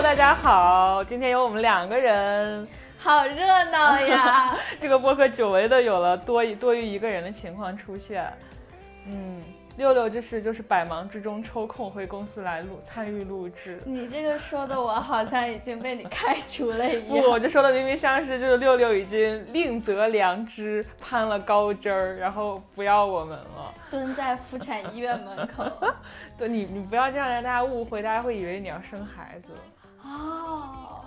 Hello，大家好，今天有我们两个人，好热闹呀！这个播客久违的有了多多于一个人的情况出现。嗯，六六就是就是百忙之中抽空回公司来录参与录制。你这个说的我好像已经被你开除了一样。不，我就说的明明像是就是六六已经另择良知，攀了高枝儿，然后不要我们了，蹲在妇产医院门口。对你，你不要这样让大家误会，大家会以为你要生孩子。哦，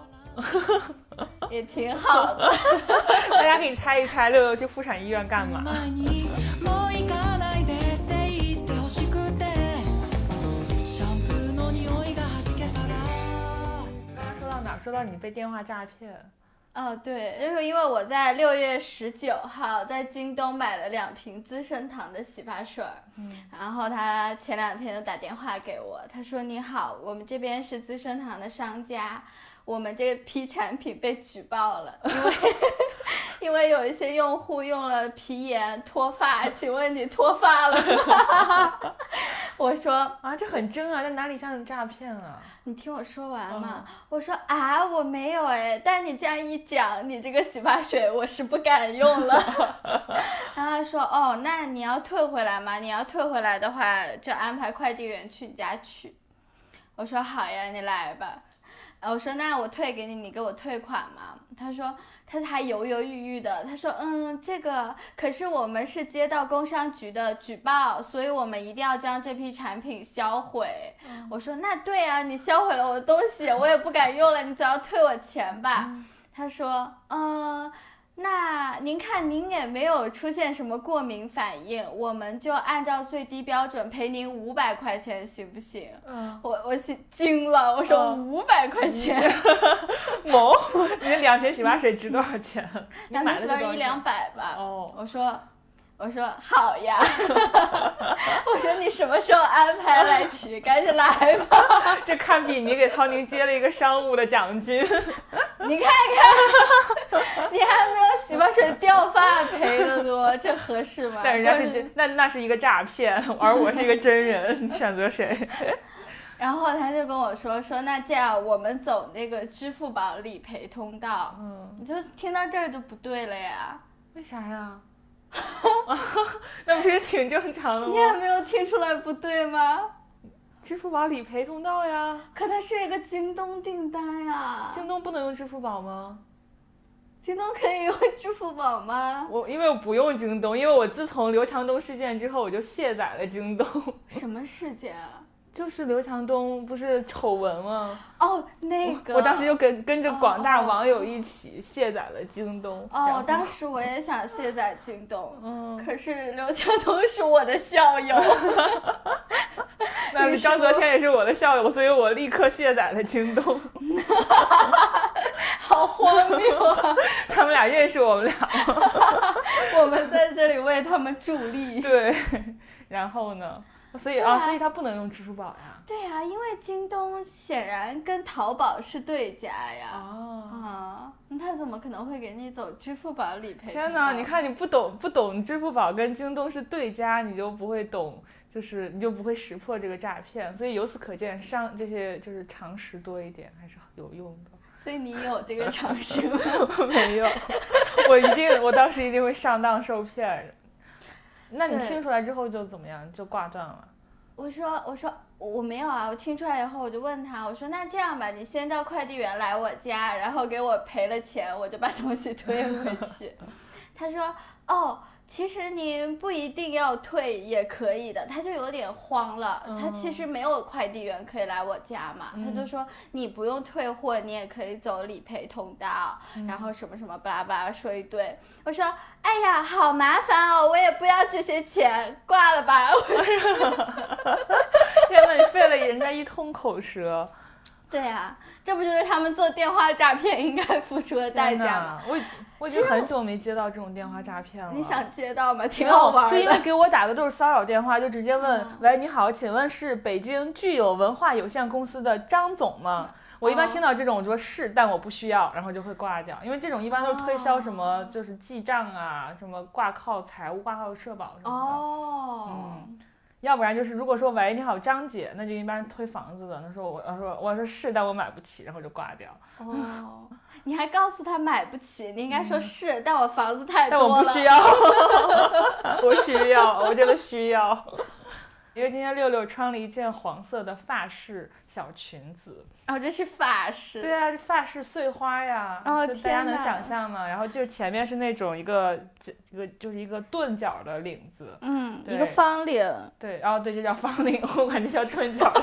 也挺好的。大家可以猜一猜，六六去妇产医院干嘛？刚刚说到哪？说到你被电话诈骗。哦，对，就是因为我在六月十九号在京东买了两瓶资生堂的洗发水，嗯，然后他前两天就打电话给我，他说你好，我们这边是资生堂的商家，我们这批产品被举报了，因为 因为有一些用户用了皮炎脱发，请问你脱发了吗？我说啊，这很真啊，这哪里像诈骗啊？你听我说完嘛。我说啊，我没有哎，但你这样一讲，你这个洗发水我是不敢用了。然后他说哦，那你要退回来吗？你要退回来的话，就安排快递员去你家取。我说好呀，你来吧。我说那我退给你，你给我退款嘛？他说他还犹犹豫豫的。他说嗯，这个可是我们是接到工商局的举报，所以我们一定要将这批产品销毁。我说那对啊，你销毁了我的东西，我也不敢用了，你只要退我钱吧。他说嗯。那您看，您也没有出现什么过敏反应，我们就按照最低标准赔您五百块钱，行不行？嗯，我我惊了，我说五百块钱，某，你两瓶洗发水值多少钱？两瓶洗发水一两百吧。哦，我说。我说好呀，我说你什么时候安排来取？赶紧来吧！这堪比你给曹宁接了一个商务的奖金。你看看，你还没有洗发水掉发赔的多，这合适吗？但人家是真，那那是一个诈骗，而我是一个真人，你选择谁？然后他就跟我说说，那这样我们走那个支付宝理赔通道。嗯，你就听到这儿就不对了呀？为啥呀？那不是挺正常的吗？你也没有听出来不对吗？支付宝理赔通道呀。可它是一个京东订单呀。京东不能用支付宝吗？京东可以用支付宝吗？我因为我不用京东，因为我自从刘强东事件之后，我就卸载了京东。什么事件啊？就是刘强东不是丑闻吗？哦，那个，我当时就跟跟着广大网友一起卸载了京东。哦，当时我也想卸载京东，嗯，可是刘强东是我的校友 那张泽天也是我的校友，所以我立刻卸载了京东。好荒谬啊！他们俩认识我们俩吗？我们在这里为他们助力。对，然后呢？所以啊，所以他不能用支付宝呀。对呀，因为京东显然跟淘宝是对家呀。哦。啊，那他怎么可能会给你走支付宝理赔？天哪，你看你不懂不懂支付宝跟京东是对家，你就不会懂，就是你就不会识破这个诈骗。所以由此可见，上这些就是常识多一点还是有用的。所以你有这个常识吗？没有，我一定，我当时一定会上当受骗。那你听出来之后就怎么样？就挂断了。我说我说我没有啊！我听出来以后我就问他，我说那这样吧，你先叫快递员来我家，然后给我赔了钱，我就把东西 退回去。他说哦。其实您不一定要退也可以的，他就有点慌了。他其实没有快递员可以来我家嘛，他就说你不用退货，你也可以走理赔通道，然后什么什么巴拉巴拉说一堆。我说哎呀，好麻烦哦，我也不要这些钱，挂了吧。天呐，你费了人家一通口舌。对呀，这不就是他们做电话诈骗应该付出的代价吗？我已经我已经很久没接到这种电话诈骗了。你想接到吗？挺好玩的。对，因为给我打的都是骚扰电话，就直接问：喂，你好，请问是北京具有文化有限公司的张总吗？我一般听到这种，我说是，但我不需要，然后就会挂掉。因为这种一般都是推销什么，就是记账啊，什么挂靠财务、挂靠社保什么的。哦。嗯。要不然就是如果说喂你好张姐，那就一般推房子的，那说我要说我说是，但我买不起，然后就挂掉。哦，你还告诉他买不起，你应该说是，但我房子太多了，但我不需要，我需要，我真的需要。因为今天六六穿了一件黄色的发饰小裙子，哦，这是发饰，对啊，发饰碎花呀，哦，大家能想象吗？然后就是前面是那种一个一个就是一个钝角的领子，嗯，一个方领，对，然后对，这叫方领，我感觉叫钝角，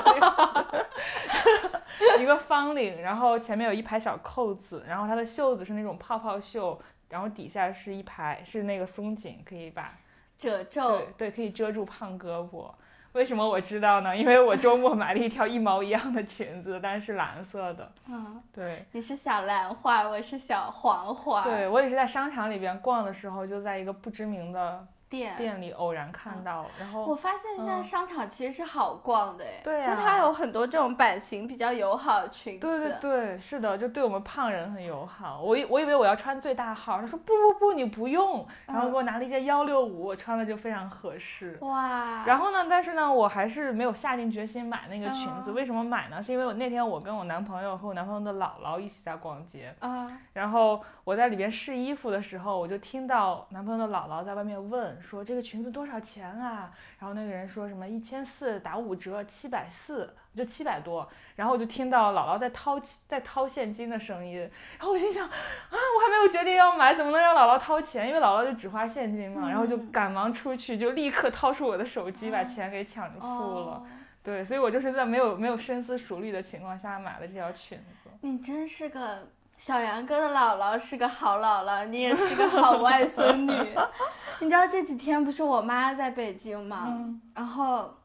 一个方领，然后前面有一排小扣子，然后它的袖子是那种泡泡袖，然后底下是一排是那个松紧，可以把褶皱，对对，可以遮住胖胳膊。为什么我知道呢？因为我周末买了一条一毛一样的裙子，但是蓝色的。嗯，对，你是小兰花，我是小黄花。对，我也是在商场里边逛的时候，就在一个不知名的。店店里偶然看到，然后我发现现在商场其实是好逛的，哎，对就它有很多这种版型比较友好的裙子。对对对，是的，就对我们胖人很友好。我以我以为我要穿最大号，他说不不不，你不用，然后给我拿了一件幺六五，我穿了就非常合适。哇！然后呢，但是呢，我还是没有下定决心买那个裙子。为什么买呢？是因为我那天我跟我男朋友和我男朋友的姥姥一起在逛街，啊，然后我在里边试衣服的时候，我就听到男朋友的姥姥在外面问说这个裙子多。少钱啊？然后那个人说什么一千四打五折七百四，就七百多。然后我就听到姥姥在掏在掏现金的声音。然后我心想啊，我还没有决定要买，怎么能让姥姥掏钱？因为姥姥就只花现金嘛。然后就赶忙出去，就立刻掏出我的手机，把钱给抢着付了。对，所以我就是在没有没有深思熟虑的情况下买了这条裙子。你真是个。小杨哥的姥姥是个好姥姥，你也是个好外孙女。你知道这几天不是我妈在北京吗？然后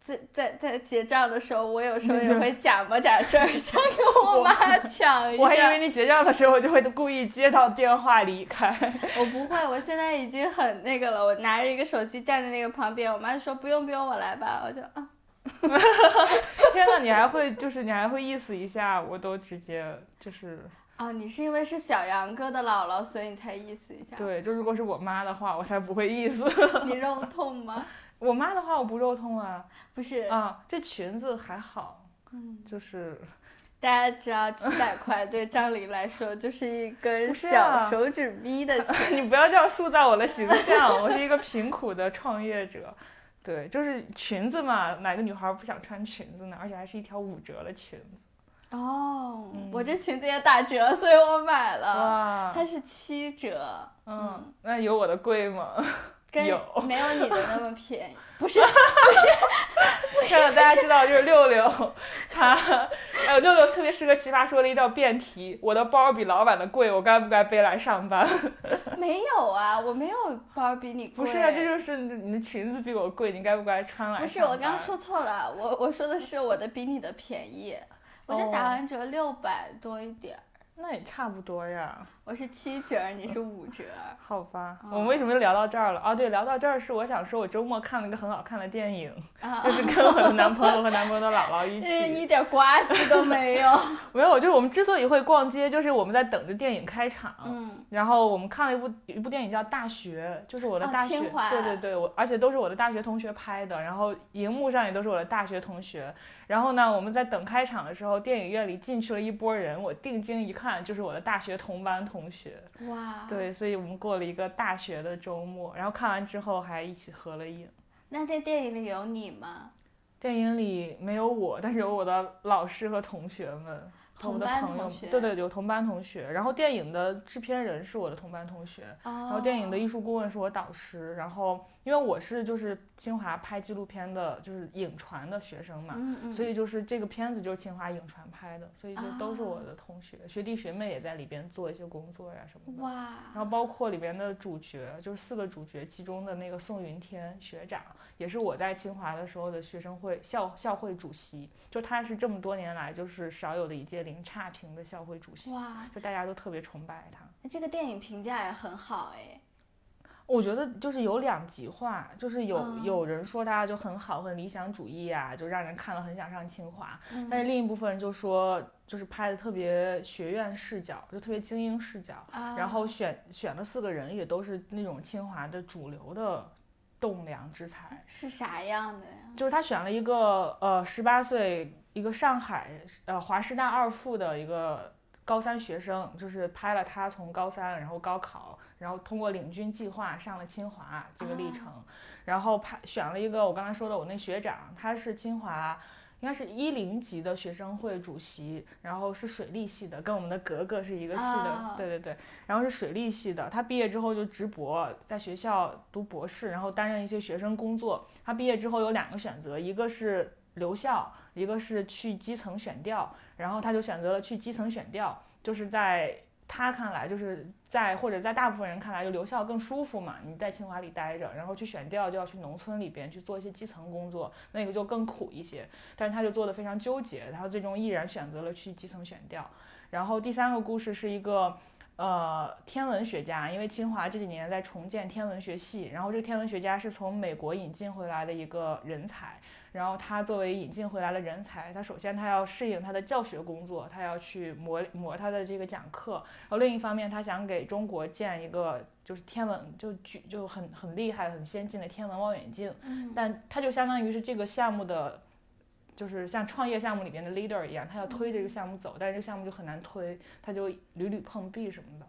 在在在结账的时候，我有时候也会假模假式 想跟我妈抢一下。我还以为你结账的时候就会故意接到电话离开。我不会，我现在已经很那个了。我拿着一个手机站在那个旁边，我妈说不用不用，我来吧。我就啊。天呐，你还会就是你还会意思一下，我都直接就是。哦，你是因为是小杨哥的姥姥，所以你才意思一下。对，就如果是我妈的话，我才不会意思。你肉痛吗？我妈的话，我不肉痛啊。不是啊，这裙子还好。嗯，就是。大家知道，七百块对张琳来说就是一根小手指逼的 钱。你不要这样塑造我的形象，我是一个贫苦的创业者。对，就是裙子嘛，哪个女孩不想穿裙子呢？而且还是一条五折的裙子。哦，我这裙子也打折，所以我买了。哇，它是七折。嗯，那有我的贵吗？有，没有你的那么便宜。不是，不是，看到大家知道，就是六六，他，哎，六六特别适合奇葩说的一道辩题：我的包比老板的贵，我该不该背来上班？没有啊，我没有包比你贵。不是啊，这就是你的裙子比我贵，你该不该穿来？不是，我刚刚说错了，我我说的是我的比你的便宜。我这打完折六百多一点，那也差不多呀。我是七折，你是五折。好吧，我们为什么又聊到这儿了？哦，对，聊到这儿是我想说，我周末看了一个很好看的电影，就是跟我的男朋友和男朋友的姥姥一起，一点关系都没有。没有，就是我们之所以会逛街，就是我们在等着电影开场。嗯。然后我们看了一部一部电影叫《大学》，就是我的大学，对对对，我而且都是我的大学同学拍的，然后荧幕上也都是我的大学同学。然后呢，我们在等开场的时候，电影院里进去了一波人，我定睛一看，就是我的大学同班。同学哇，对，所以我们过了一个大学的周末，然后看完之后还一起合了影。那在电影里有你吗？电影里没有我，但是有我的老师和同学们。我的朋友，对对，有同班同学。然后电影的制片人是我的同班同学，然后电影的艺术顾问是我导师。然后因为我是就是清华拍纪录片的，就是影传的学生嘛，所以就是这个片子就是清华影传拍的，所以就都是我的同学，学弟学妹也在里边做一些工作呀什么的。哇！然后包括里边的主角，就是四个主角其中的那个宋云天学长，也是我在清华的时候的学生会校校会主席，就他是这么多年来就是少有的一届零。差评的校会主席，哇，就大家都特别崇拜他。那这个电影评价也很好哎。我觉得就是有两极化，就是有有人说他就很好，很理想主义啊，就让人看了很想上清华。但是另一部分人就说，就是拍的特别学院视角，就特别精英视角。然后选选了四个人，也都是那种清华的主流的。栋梁之才。是啥样的呀？就是他选了一个呃十八岁一个上海呃华师大二附的一个高三学生，就是拍了他从高三然后高考，然后通过领军计划上了清华这个历程，然后派选了一个我刚才说的我那学长，他是清华。应该是一零级的学生会主席，然后是水利系的，跟我们的格格是一个系的，对对对，然后是水利系的。他毕业之后就直博，在学校读博士，然后担任一些学生工作。他毕业之后有两个选择，一个是留校，一个是去基层选调，然后他就选择了去基层选调，就是在。他看来就是在或者在大部分人看来，就留校更舒服嘛。你在清华里待着，然后去选调就要去农村里边去做一些基层工作，那个就更苦一些。但是他就做的非常纠结，他最终毅然选择了去基层选调。然后第三个故事是一个。呃，天文学家，因为清华这几年在重建天文学系，然后这个天文学家是从美国引进回来的一个人才，然后他作为引进回来的人才，他首先他要适应他的教学工作，他要去磨磨他的这个讲课，然后另一方面他想给中国建一个就是天文就举就很很厉害很先进的天文望远镜，但他就相当于是这个项目的。就是像创业项目里边的 leader 一样，他要推这个项目走，但是这个项目就很难推，他就屡屡碰壁什么的。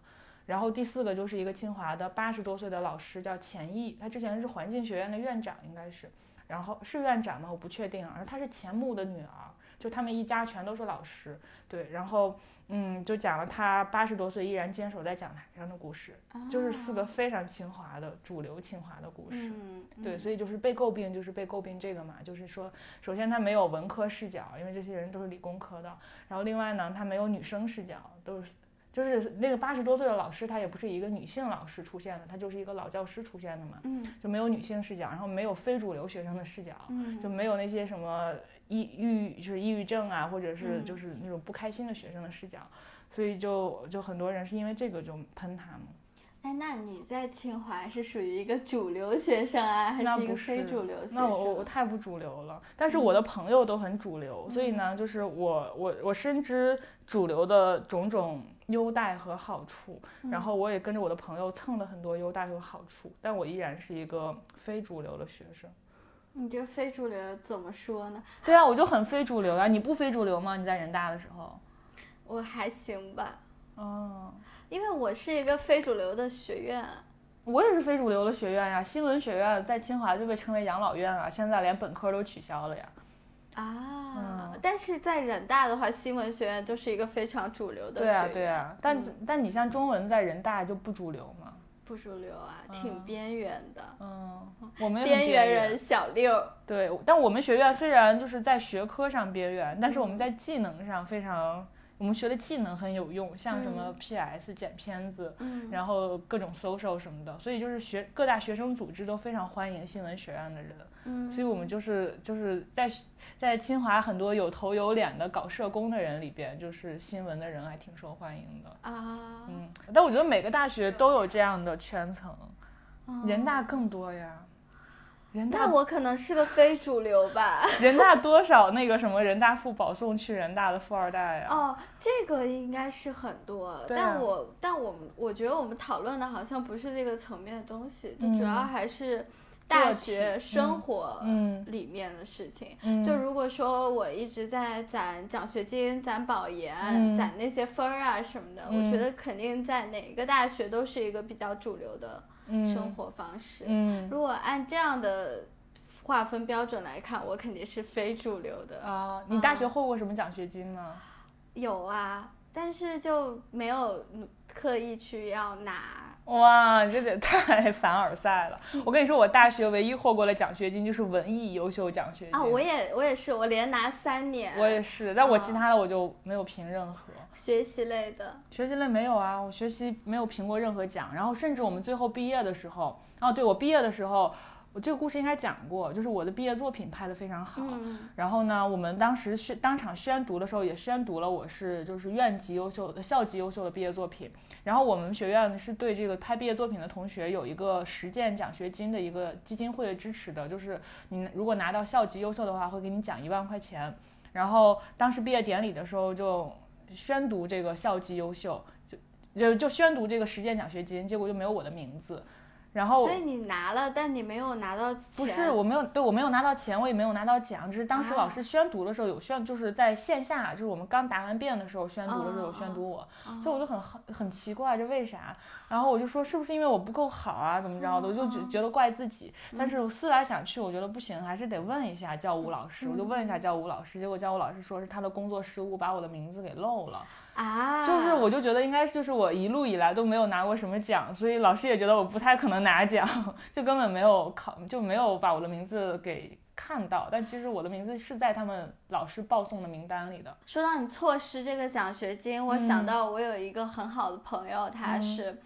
然后第四个就是一个清华的八十多岁的老师，叫钱毅，他之前是环境学院的院长，应该是，然后是院长吗？我不确定。而她是钱穆的女儿，就他们一家全都是老师，对，然后。嗯，就讲了她八十多岁依然坚守在讲台上的故事，就是四个非常清华的主流清华的故事。对，所以就是被诟病，就是被诟病这个嘛，就是说，首先他没有文科视角，因为这些人都是理工科的。然后另外呢，他没有女生视角，都是就是那个八十多岁的老师，他也不是一个女性老师出现的，他就是一个老教师出现的嘛。嗯，就没有女性视角，然后没有非主流学生的视角，就没有那些什么。抑郁就是抑郁症啊，或者是就是那种不开心的学生的视角，所以就就很多人是因为这个就喷他们。哎，那你在清华是属于一个主流学生啊，还是一个非主流学生？那我我太不主流了，但是我的朋友都很主流，所以呢，就是我我我深知主流的种种优待和好处，然后我也跟着我的朋友蹭了很多优待和好处，但我依然是一个非主流的学生。你这非主流怎么说呢？对啊，我就很非主流啊！你不非主流吗？你在人大的时候，我还行吧。哦，因为我是一个非主流的学院，我也是非主流的学院呀。新闻学院在清华就被称为养老院啊，现在连本科都取消了呀。啊，但是在人大的话，新闻学院就是一个非常主流的。对啊，对啊。但但你像中文在人大就不主流嘛。不主流啊，挺边缘的。嗯，我们边缘人小六。对，但我们学院虽然就是在学科上边缘，但是我们在技能上非常，我们学的技能很有用，像什么 PS 剪片子，然后各种 social 什么的，所以就是学各大学生组织都非常欢迎新闻学院的人。嗯，所以我们就是就是在。在清华很多有头有脸的搞社工的人里边，就是新闻的人还挺受欢迎的啊。嗯，但我觉得每个大学都有这样的圈层，人大更多呀。人大我可能是个非主流吧。人大多少那个什么人大附保送去人大的富二代呀？哦，这个应该是很多，但我但我们我觉得我们讨论的好像不是这个层面的东西，就主要还是。大学生活里面的事情，就如果说我一直在攒奖学金、攒保研、攒那些分儿啊什么的，我觉得肯定在哪个大学都是一个比较主流的生活方式。如果按这样的划分标准来看，我肯定是非主流的啊。你大学获过什么奖学金吗？有啊，但是就没有刻意去要拿。哇，这也太凡尔赛了！我跟你说，我大学唯一获过的奖学金就是文艺优秀奖学金啊！我也我也是，我连拿三年。我也是，但我其他的我就没有评任何学习类的。学习类没有啊，我学习没有评过任何奖。然后甚至我们最后毕业的时候，哦，对我毕业的时候。我这个故事应该讲过，就是我的毕业作品拍得非常好。然后呢，我们当时宣当场宣读的时候，也宣读了我是就是院级优秀的校级优秀的毕业作品。然后我们学院是对这个拍毕业作品的同学有一个实践奖学金的一个基金会的支持的，就是你如果拿到校级优秀的话，会给你奖一万块钱。然后当时毕业典礼的时候就宣读这个校级优秀，就就就宣读这个实践奖学金，结果就没有我的名字。然后所以你拿了，但你没有拿到钱。不是，我没有，对我没有拿到钱，我也没有拿到奖，只是当时老师宣读的时候有宣，就是在线下，就是我们刚答完辩的时候宣读的时候有宣读我，所以我就很很很奇怪，这为啥？然后我就说是不是因为我不够好啊，怎么着的？我就觉觉得怪自己，但是我思来想去，我觉得不行，还是得问一下教务老师，我就问一下教务老师，结果教务老师说是他的工作失误，把我的名字给漏了。啊，就是我就觉得应该就是我一路以来都没有拿过什么奖，所以老师也觉得我不太可能拿奖，就根本没有考，就没有把我的名字给看到。但其实我的名字是在他们老师报送的名单里的。说到你错失这个奖学金，我想到我有一个很好的朋友，他是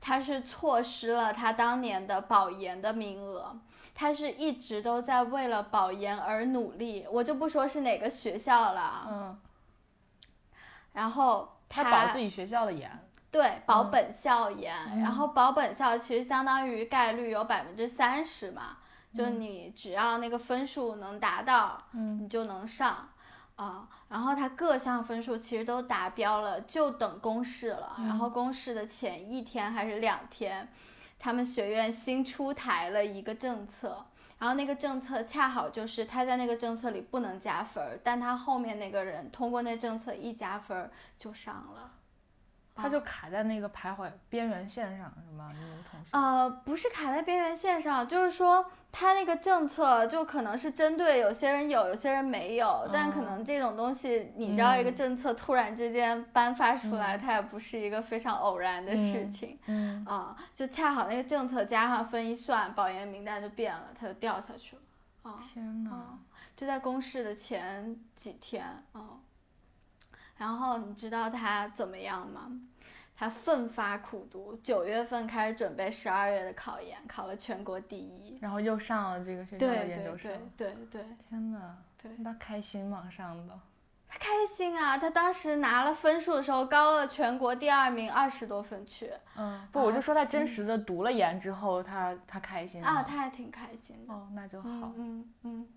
他是错失了他当年的保研的名额，他是一直都在为了保研而努力，我就不说是哪个学校了，嗯。然后他保自己学校的研，对，保本校研。然后保本校其实相当于概率有百分之三十嘛，就你只要那个分数能达到，你就能上啊。然后他各项分数其实都达标了，就等公示了。然后公示的前一天还是两天，他们学院新出台了一个政策。然后那个政策恰好就是他在那个政策里不能加分，但他后面那个人通过那政策一加分就上了，他就卡在那个徘徊边缘线上是吗？你们同事？呃，不是卡在边缘线上，就是说。他那个政策就可能是针对有些人有，有些人没有，但可能这种东西，你知道一个政策突然之间颁发出来，它也不是一个非常偶然的事情，嗯。啊，就恰好那个政策加上分一算，保研名单就变了，他就掉下去了，啊，天呐，就在公示的前几天，啊，然后你知道他怎么样吗？他奋发苦读，九月份开始准备十二月的考研，考了全国第一，然后又上了这个学校的研究生。对对对对。天哪！对。他开心吗？上的？他开心啊！他当时拿了分数的时候，高了全国第二名二十多分去。嗯。不，我就说他真实的读了研之后，他他开心吗？啊，他还挺开心的。哦，那就好。嗯嗯。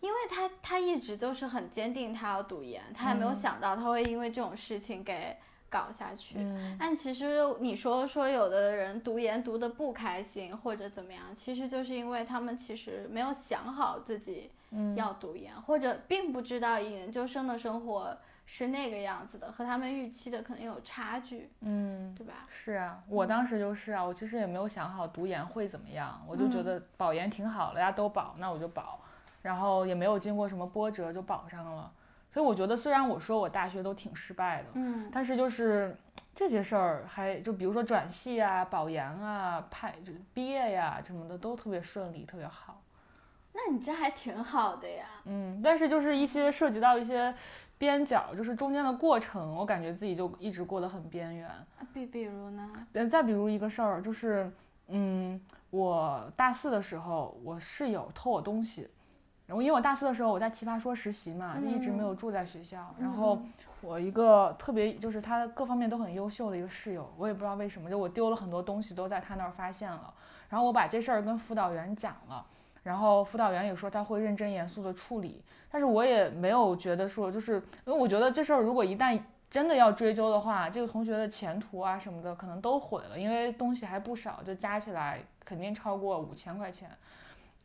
因为他他一直就是很坚定，他要读研，他也没有想到他会因为这种事情给。搞下去，但其实你说说有的人读研读的不开心或者怎么样，其实就是因为他们其实没有想好自己要读研，或者并不知道研究生的生活是那个样子的，和他们预期的可能有差距，嗯，对吧？是啊，我当时就是啊，我其实也没有想好读研会怎么样，我就觉得保研挺好了，大家都保，那我就保，然后也没有经过什么波折就保上了。所以我觉得，虽然我说我大学都挺失败的，嗯，但是就是这些事儿，还就比如说转系啊、保研啊、派就毕业呀什么的，都特别顺利，特别好。那你这还挺好的呀。嗯，但是就是一些涉及到一些边角，就是中间的过程，我感觉自己就一直过得很边缘。比比如呢？嗯，再比如一个事儿，就是嗯，我大四的时候，我室友偷我东西。然后，因为我大四的时候我在奇葩说实习嘛，就一直没有住在学校。然后我一个特别就是他各方面都很优秀的一个室友，我也不知道为什么，就我丢了很多东西都在他那儿发现了。然后我把这事儿跟辅导员讲了，然后辅导员也说他会认真严肃的处理。但是我也没有觉得说，就是因为我觉得这事儿如果一旦真的要追究的话，这个同学的前途啊什么的可能都毁了，因为东西还不少，就加起来肯定超过五千块钱。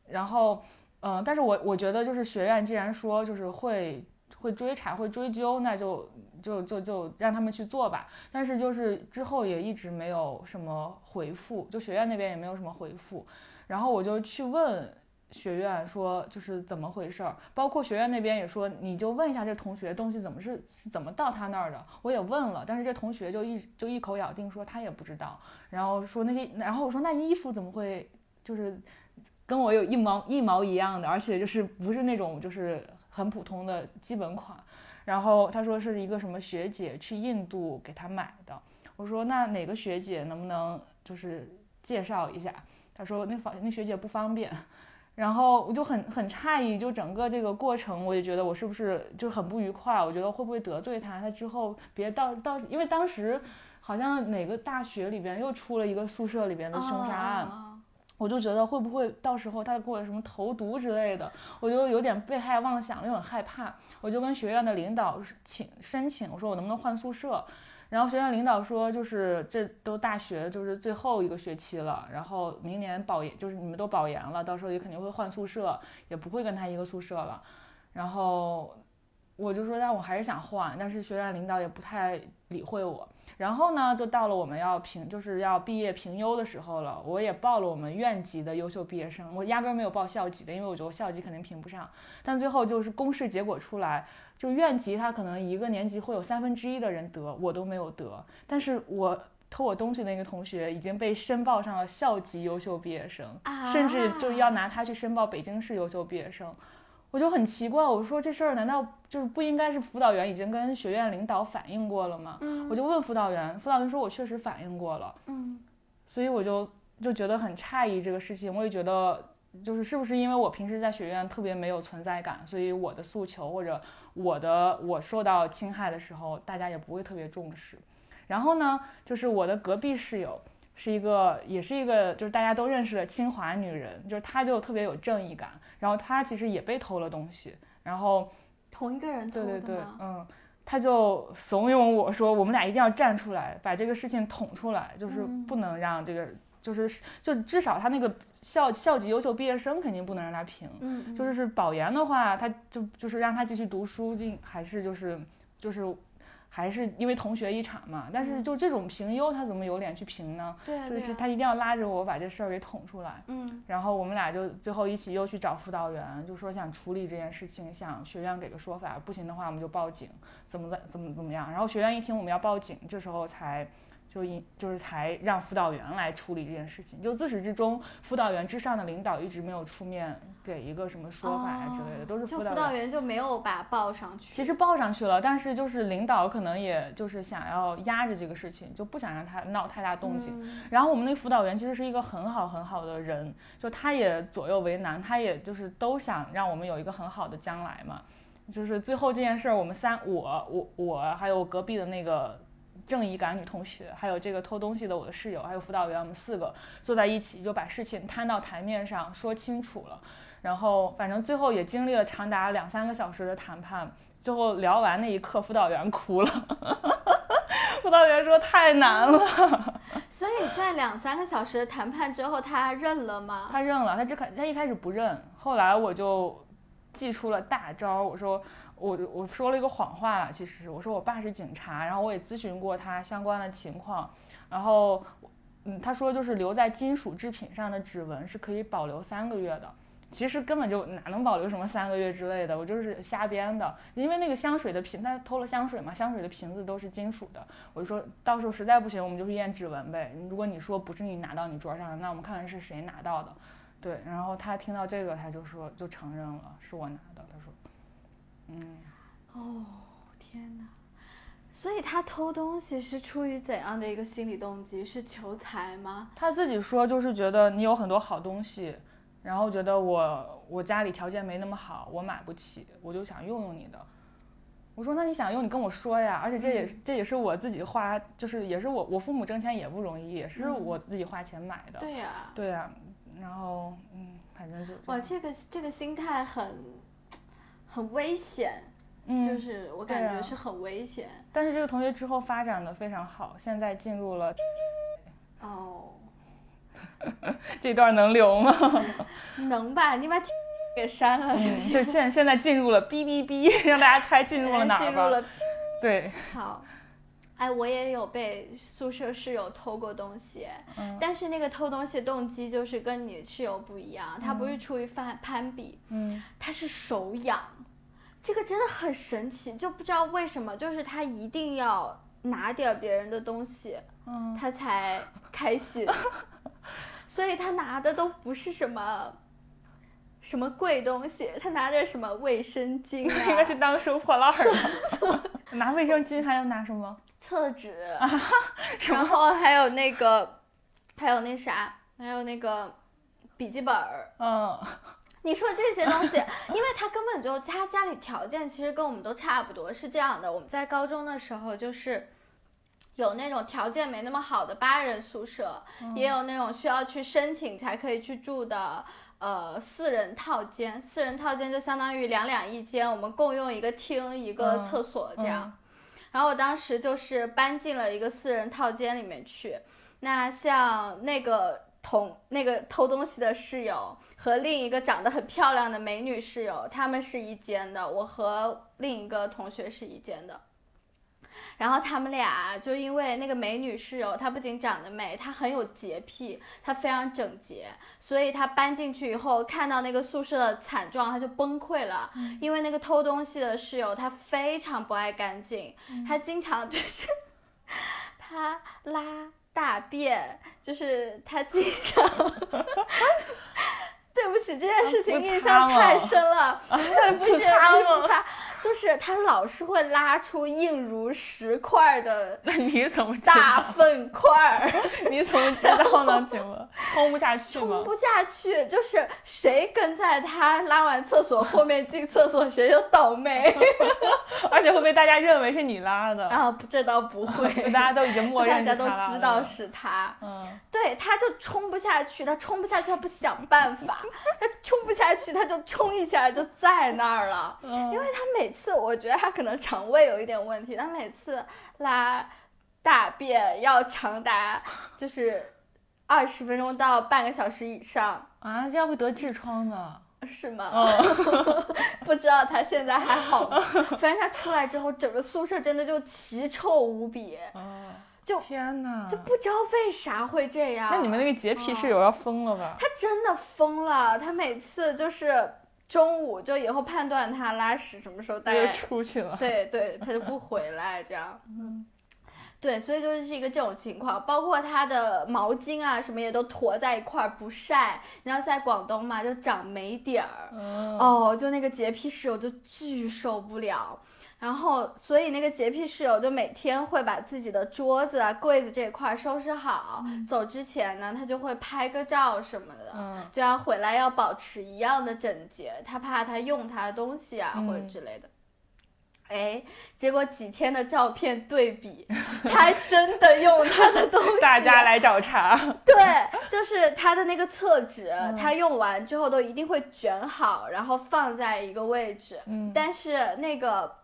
然后。嗯，但是我我觉得就是学院既然说就是会会追查会追究，那就就就就让他们去做吧。但是就是之后也一直没有什么回复，就学院那边也没有什么回复。然后我就去问学院说就是怎么回事儿，包括学院那边也说你就问一下这同学东西怎么是是怎么到他那儿的。我也问了，但是这同学就一就一口咬定说他也不知道。然后说那些，然后我说那衣服怎么会就是。跟我有一毛一毛一样的，而且就是不是那种就是很普通的基本款。然后他说是一个什么学姐去印度给他买的。我说那哪个学姐能不能就是介绍一下？他说那方那学姐不方便。然后我就很很诧异，就整个这个过程，我也觉得我是不是就很不愉快？我觉得会不会得罪他？他之后别到到，因为当时好像哪个大学里边又出了一个宿舍里边的凶杀案。我就觉得会不会到时候他给我什么投毒之类的，我就有点被害妄想，又很害怕。我就跟学院的领导请申请，我说我能不能换宿舍，然后学院领导说，就是这都大学就是最后一个学期了，然后明年保研，就是你们都保研了，到时候也肯定会换宿舍，也不会跟他一个宿舍了。然后我就说，但我还是想换，但是学院领导也不太理会我。然后呢，就到了我们要评，就是要毕业评优的时候了。我也报了我们院级的优秀毕业生，我压根没有报校级的，因为我觉得我校级肯定评不上。但最后就是公示结果出来，就院级他可能一个年级会有三分之一的人得，我都没有得。但是我偷我东西的那个同学已经被申报上了校级优秀毕业生，甚至就要拿他去申报北京市优秀毕业生。我就很奇怪，我说这事儿难道就是不应该是辅导员已经跟学院领导反映过了吗？我就问辅导员，辅导员说我确实反映过了。嗯，所以我就就觉得很诧异这个事情，我也觉得就是是不是因为我平时在学院特别没有存在感，所以我的诉求或者我的我受到侵害的时候，大家也不会特别重视。然后呢，就是我的隔壁室友。是一个，也是一个，就是大家都认识的清华女人，就是她就特别有正义感，然后他其实也被偷了东西，然后同一个人偷的对对对，嗯，他就怂恿我说，我们俩一定要站出来，把这个事情捅出来，就是不能让这个，就是就至少他那个校校级优秀毕业生肯定不能让他评，嗯，就是是保研的话，他就就是让他继续读书，定还是就是就是。还是因为同学一场嘛，但是就这种评优，他怎么有脸去评呢？对，就是他一定要拉着我把这事儿给捅出来。嗯，然后我们俩就最后一起又去找辅导员，就说想处理这件事情，想学院给个说法，不行的话我们就报警，怎么怎怎么怎么样。然后学院一听我们要报警，这时候才。就一就是才让辅导员来处理这件事情，就自始至终，辅导员之上的领导一直没有出面给一个什么说法呀之类的，都是辅导员就没有把报上去。其实报上去了，但是就是领导可能也就是想要压着这个事情，就不想让他闹太大动静。然后我们那个辅导员其实是一个很好很好的人，就他也左右为难，他也就是都想让我们有一个很好的将来嘛。就是最后这件事儿，我们三我我我还有隔壁的那个。正义感女同学，还有这个偷东西的我的室友，还有辅导员，我们四个坐在一起，就把事情摊到台面上说清楚了。然后反正最后也经历了长达两三个小时的谈判，最后聊完那一刻，辅导员哭了。辅导员说太难了。所以在两三个小时的谈判之后，他认了吗？他认了，他只开他一开始不认，后来我就祭出了大招，我说。我我说了一个谎话了，其实我说我爸是警察，然后我也咨询过他相关的情况，然后，嗯，他说就是留在金属制品上的指纹是可以保留三个月的，其实根本就哪能保留什么三个月之类的，我就是瞎编的，因为那个香水的瓶，他偷了香水嘛，香水的瓶子都是金属的，我就说到时候实在不行，我们就去验指纹呗，如果你说不是你拿到你桌上的，那我们看看是谁拿到的，对，然后他听到这个他就说就承认了是我拿的，他说。嗯，哦，天哪！所以他偷东西是出于怎样的一个心理动机？是求财吗？他自己说就是觉得你有很多好东西，然后觉得我我家里条件没那么好，我买不起，我就想用用你的。我说那你想用，你跟我说呀。而且这也这也是我自己花，就是也是我我父母挣钱也不容易，也是我自己花钱买的。对呀，对呀。然后嗯，反正就哇，这个这个心态很。很危险，嗯，就是我感觉是很危险。但是这个同学之后发展的非常好，现在进入了。哦，这段能留吗？能吧，你把 给删了就现现在进入了哔哔哔，让大家猜进入了哪儿吧。对。好，哎，我也有被宿舍室友偷过东西，但是那个偷东西动机就是跟你室友不一样，他不是出于攀攀比，嗯，他是手痒。这个真的很神奇，就不知道为什么，就是他一定要拿点别人的东西，嗯，他才开心，所以他拿的都不是什么什么贵东西，他拿着什么卫生巾，应该是当收破烂的。拿卫生巾还要拿什么？厕纸，然后还有那个，还有那啥，还有那个笔记本儿，嗯。你说这些东西，因为他根本就他家里条件其实跟我们都差不多。是这样的，我们在高中的时候就是有那种条件没那么好的八人宿舍，也有那种需要去申请才可以去住的呃四人套间。四人套间就相当于两两一间，我们共用一个厅一个厕所这样。然后我当时就是搬进了一个四人套间里面去。那像那个同那个偷东西的室友和另一个长得很漂亮的美女室友，他们是一间的，我和另一个同学是一间的。然后他们俩就因为那个美女室友，她不仅长得美，她很有洁癖，她非常整洁，所以她搬进去以后看到那个宿舍的惨状，她就崩溃了。因为那个偷东西的室友，她非常不爱干净，她经常就是 她拉大便，就是她经常。对不起，这件事情印象太深了。不擦吗？就是他老是会拉出硬如石块的，那你怎么大粪块？你怎么知道呢？请问冲不下去吗？冲不下去，就是谁跟在他拉完厕所后面进厕所，谁就倒霉。而且会被大家认为是你拉的啊？这倒不会，大家都已经默认大家都知道是他。嗯，对，他就冲不下去，他冲不下去，他不想办法。他冲不下去，他就冲一下就在那儿了。因为他每次，我觉得他可能肠胃有一点问题，他每次拉大便要长达就是二十分钟到半个小时以上啊，这样会得痔疮的，是吗？不知道他现在还好吗？反正他出来之后，整个宿舍真的就奇臭无比。就天哪，就不知道为啥会这样。那你们那个洁癖室友要疯了吧？他真的疯了，他每次就是中午就以后判断他拉屎什么时候大概出去了，对对，他就不回来这样。嗯，对，所以就是一个这种情况，包括他的毛巾啊什么也都坨在一块儿不晒。你知道在广东嘛，就长霉点儿，哦，就那个洁癖室友就巨受不了。然后，所以那个洁癖室友就每天会把自己的桌子啊、柜子这块收拾好。走之前呢，他就会拍个照什么的，就要回来要保持一样的整洁。他怕他用他的东西啊或者之类的。哎，结果几天的照片对比，他真的用他的东西。大家来找茬。对，就是他的那个厕纸，他用完之后都一定会卷好，然后放在一个位置。嗯，但是那个。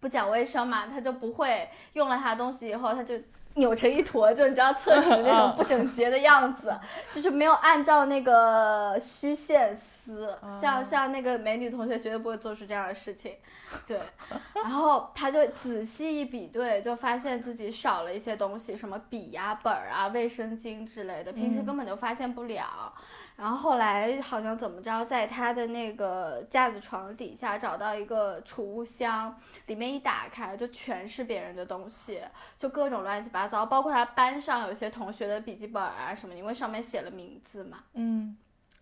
不讲卫生嘛，他就不会用了他的东西以后，他就扭成一坨，就你知道厕纸那种不整洁的样子，就是没有按照那个虚线撕。像像那个美女同学绝对不会做出这样的事情，对。然后他就仔细一比对，就发现自己少了一些东西，什么笔呀、本儿啊、卫生巾之类的，平时根本就发现不了。然后后来好像怎么着，在他的那个架子床底下找到一个储物箱，里面一打开就全是别人的东西，就各种乱七八糟，包括他班上有些同学的笔记本啊什么，因为上面写了名字嘛。嗯。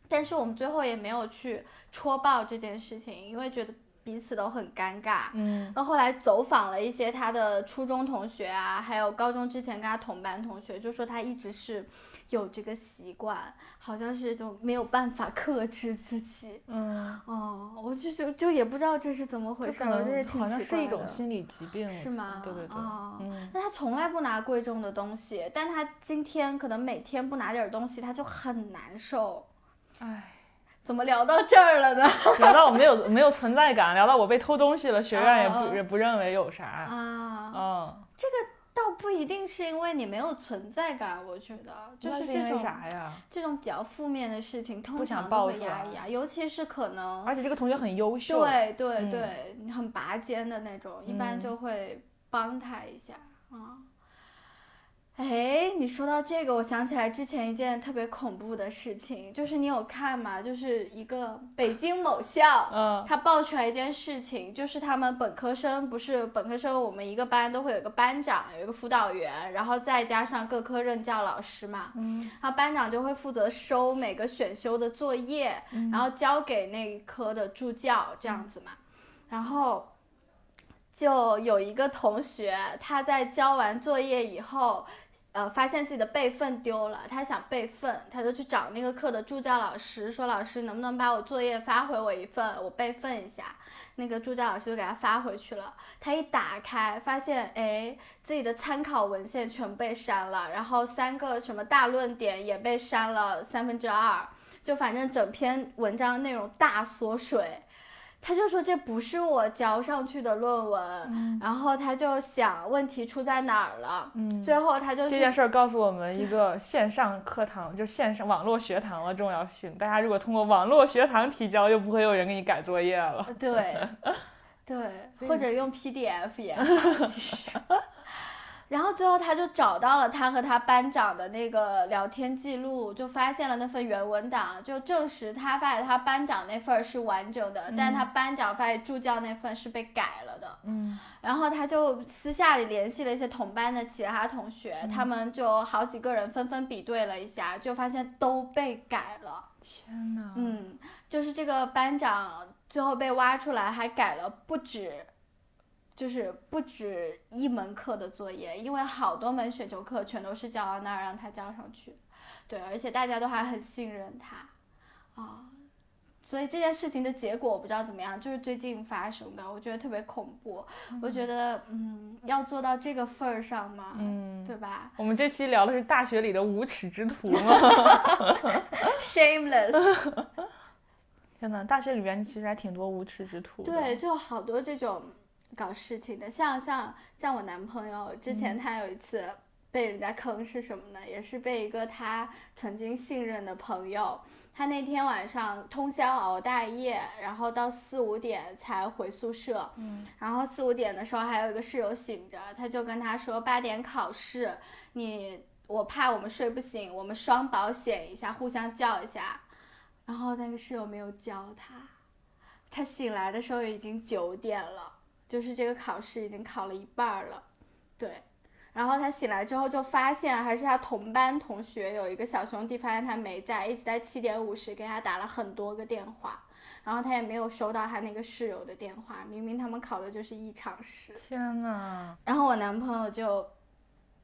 但是我们最后也没有去戳爆这件事情，因为觉得彼此都很尴尬。嗯。那后来走访了一些他的初中同学啊，还有高中之前跟他同班同学，就说他一直是。有这个习惯，好像是就没有办法克制自己。嗯，哦，我就就就也不知道这是怎么回事，我觉得好像是一种心理疾病，是吗？对对对。嗯，那他从来不拿贵重的东西，但他今天可能每天不拿点东西，他就很难受。唉，怎么聊到这儿了呢？聊到我没有没有存在感，聊到我被偷东西了，学院也不也不认为有啥。啊，嗯，一定是因为你没有存在感，我觉得就是这种啥呀？这种比较负面的事情，通常都会压一压，尤其是可能，而且这个同学很优秀，对对对，很拔尖的那种，一般就会帮他一下啊。哎，你说到这个，我想起来之前一件特别恐怖的事情，就是你有看吗？就是一个北京某校，嗯，他爆出来一件事情，就是他们本科生不是本科生，我们一个班都会有一个班长，有一个辅导员，然后再加上各科任教老师嘛，嗯，然后班长就会负责收每个选修的作业，然后交给那一科的助教这样子嘛，然后就有一个同学，他在交完作业以后。呃，发现自己的备份丢了，他想备份，他就去找那个课的助教老师，说：“老师，能不能把我作业发回我一份，我备份一下。”那个助教老师就给他发回去了。他一打开，发现哎，自己的参考文献全被删了，然后三个什么大论点也被删了三分之二，就反正整篇文章内容大缩水。他就说这不是我交上去的论文，然后他就想问题出在哪儿了，嗯，最后他就这件事儿告诉我们一个线上课堂，就线上网络学堂的重要性。大家如果通过网络学堂提交，就不会有人给你改作业了。对，对，或者用 PDF 也好，其实。然后最后他就找到了他和他班长的那个聊天记录，就发现了那份原文档，就证实他发给他班长那份是完整的，但他班长发给助教那份是被改了的。嗯。然后他就私下里联系了一些同班的其他同学，他们就好几个人纷纷比对了一下，就发现都被改了。天呐。嗯，就是这个班长最后被挖出来，还改了不止。就是不止一门课的作业，因为好多门选修课全都是交到那儿让他交上去，对，而且大家都还很信任他，啊，所以这件事情的结果我不知道怎么样，就是最近发生的，我觉得特别恐怖，我觉得嗯，要做到这个份儿上嘛，嗯，对吧？我们这期聊的是大学里的无耻之徒吗？Shameless。天呐，大学里边其实还挺多无耻之徒。对，就好多这种。搞事情的，像像像我男朋友之前，他有一次被人家坑是什么呢？也是被一个他曾经信任的朋友，他那天晚上通宵熬大夜，然后到四五点才回宿舍。嗯。然后四五点的时候还有一个室友醒着，他就跟他说八点考试，你我怕我们睡不醒，我们双保险一下，互相叫一下。然后那个室友没有叫他，他醒来的时候已经九点了。就是这个考试已经考了一半了，对，然后他醒来之后就发现还是他同班同学有一个小兄弟发现他没在，一直在七点五十给他打了很多个电话，然后他也没有收到他那个室友的电话，明明他们考的就是一场试。天呐，然后我男朋友就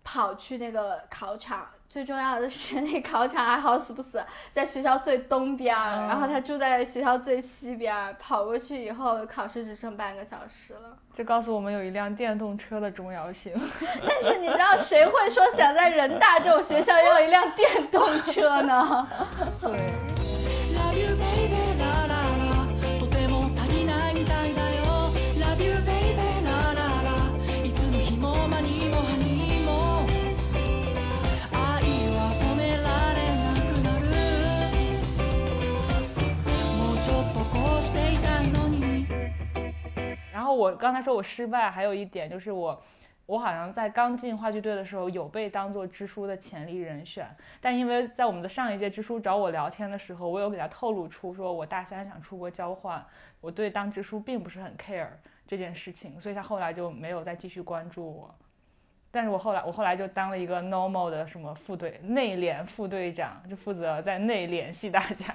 跑去那个考场。最重要的是，那考场还好死不死在学校最东边儿，然后他住在学校最西边儿，跑过去以后，考试只剩半个小时了。这告诉我们有一辆电动车的重要性。但是你知道谁会说想在人大这种学校要一辆电动车呢？对。我刚才说我失败，还有一点就是我，我好像在刚进话剧队的时候有被当做支书的潜力人选，但因为在我们的上一届支书找我聊天的时候，我有给他透露出说我大三想出国交换，我对当支书并不是很 care 这件事情，所以他后来就没有再继续关注我。但是我后来我后来就当了一个 normal 的什么副队内联副队长，就负责在内联系大家。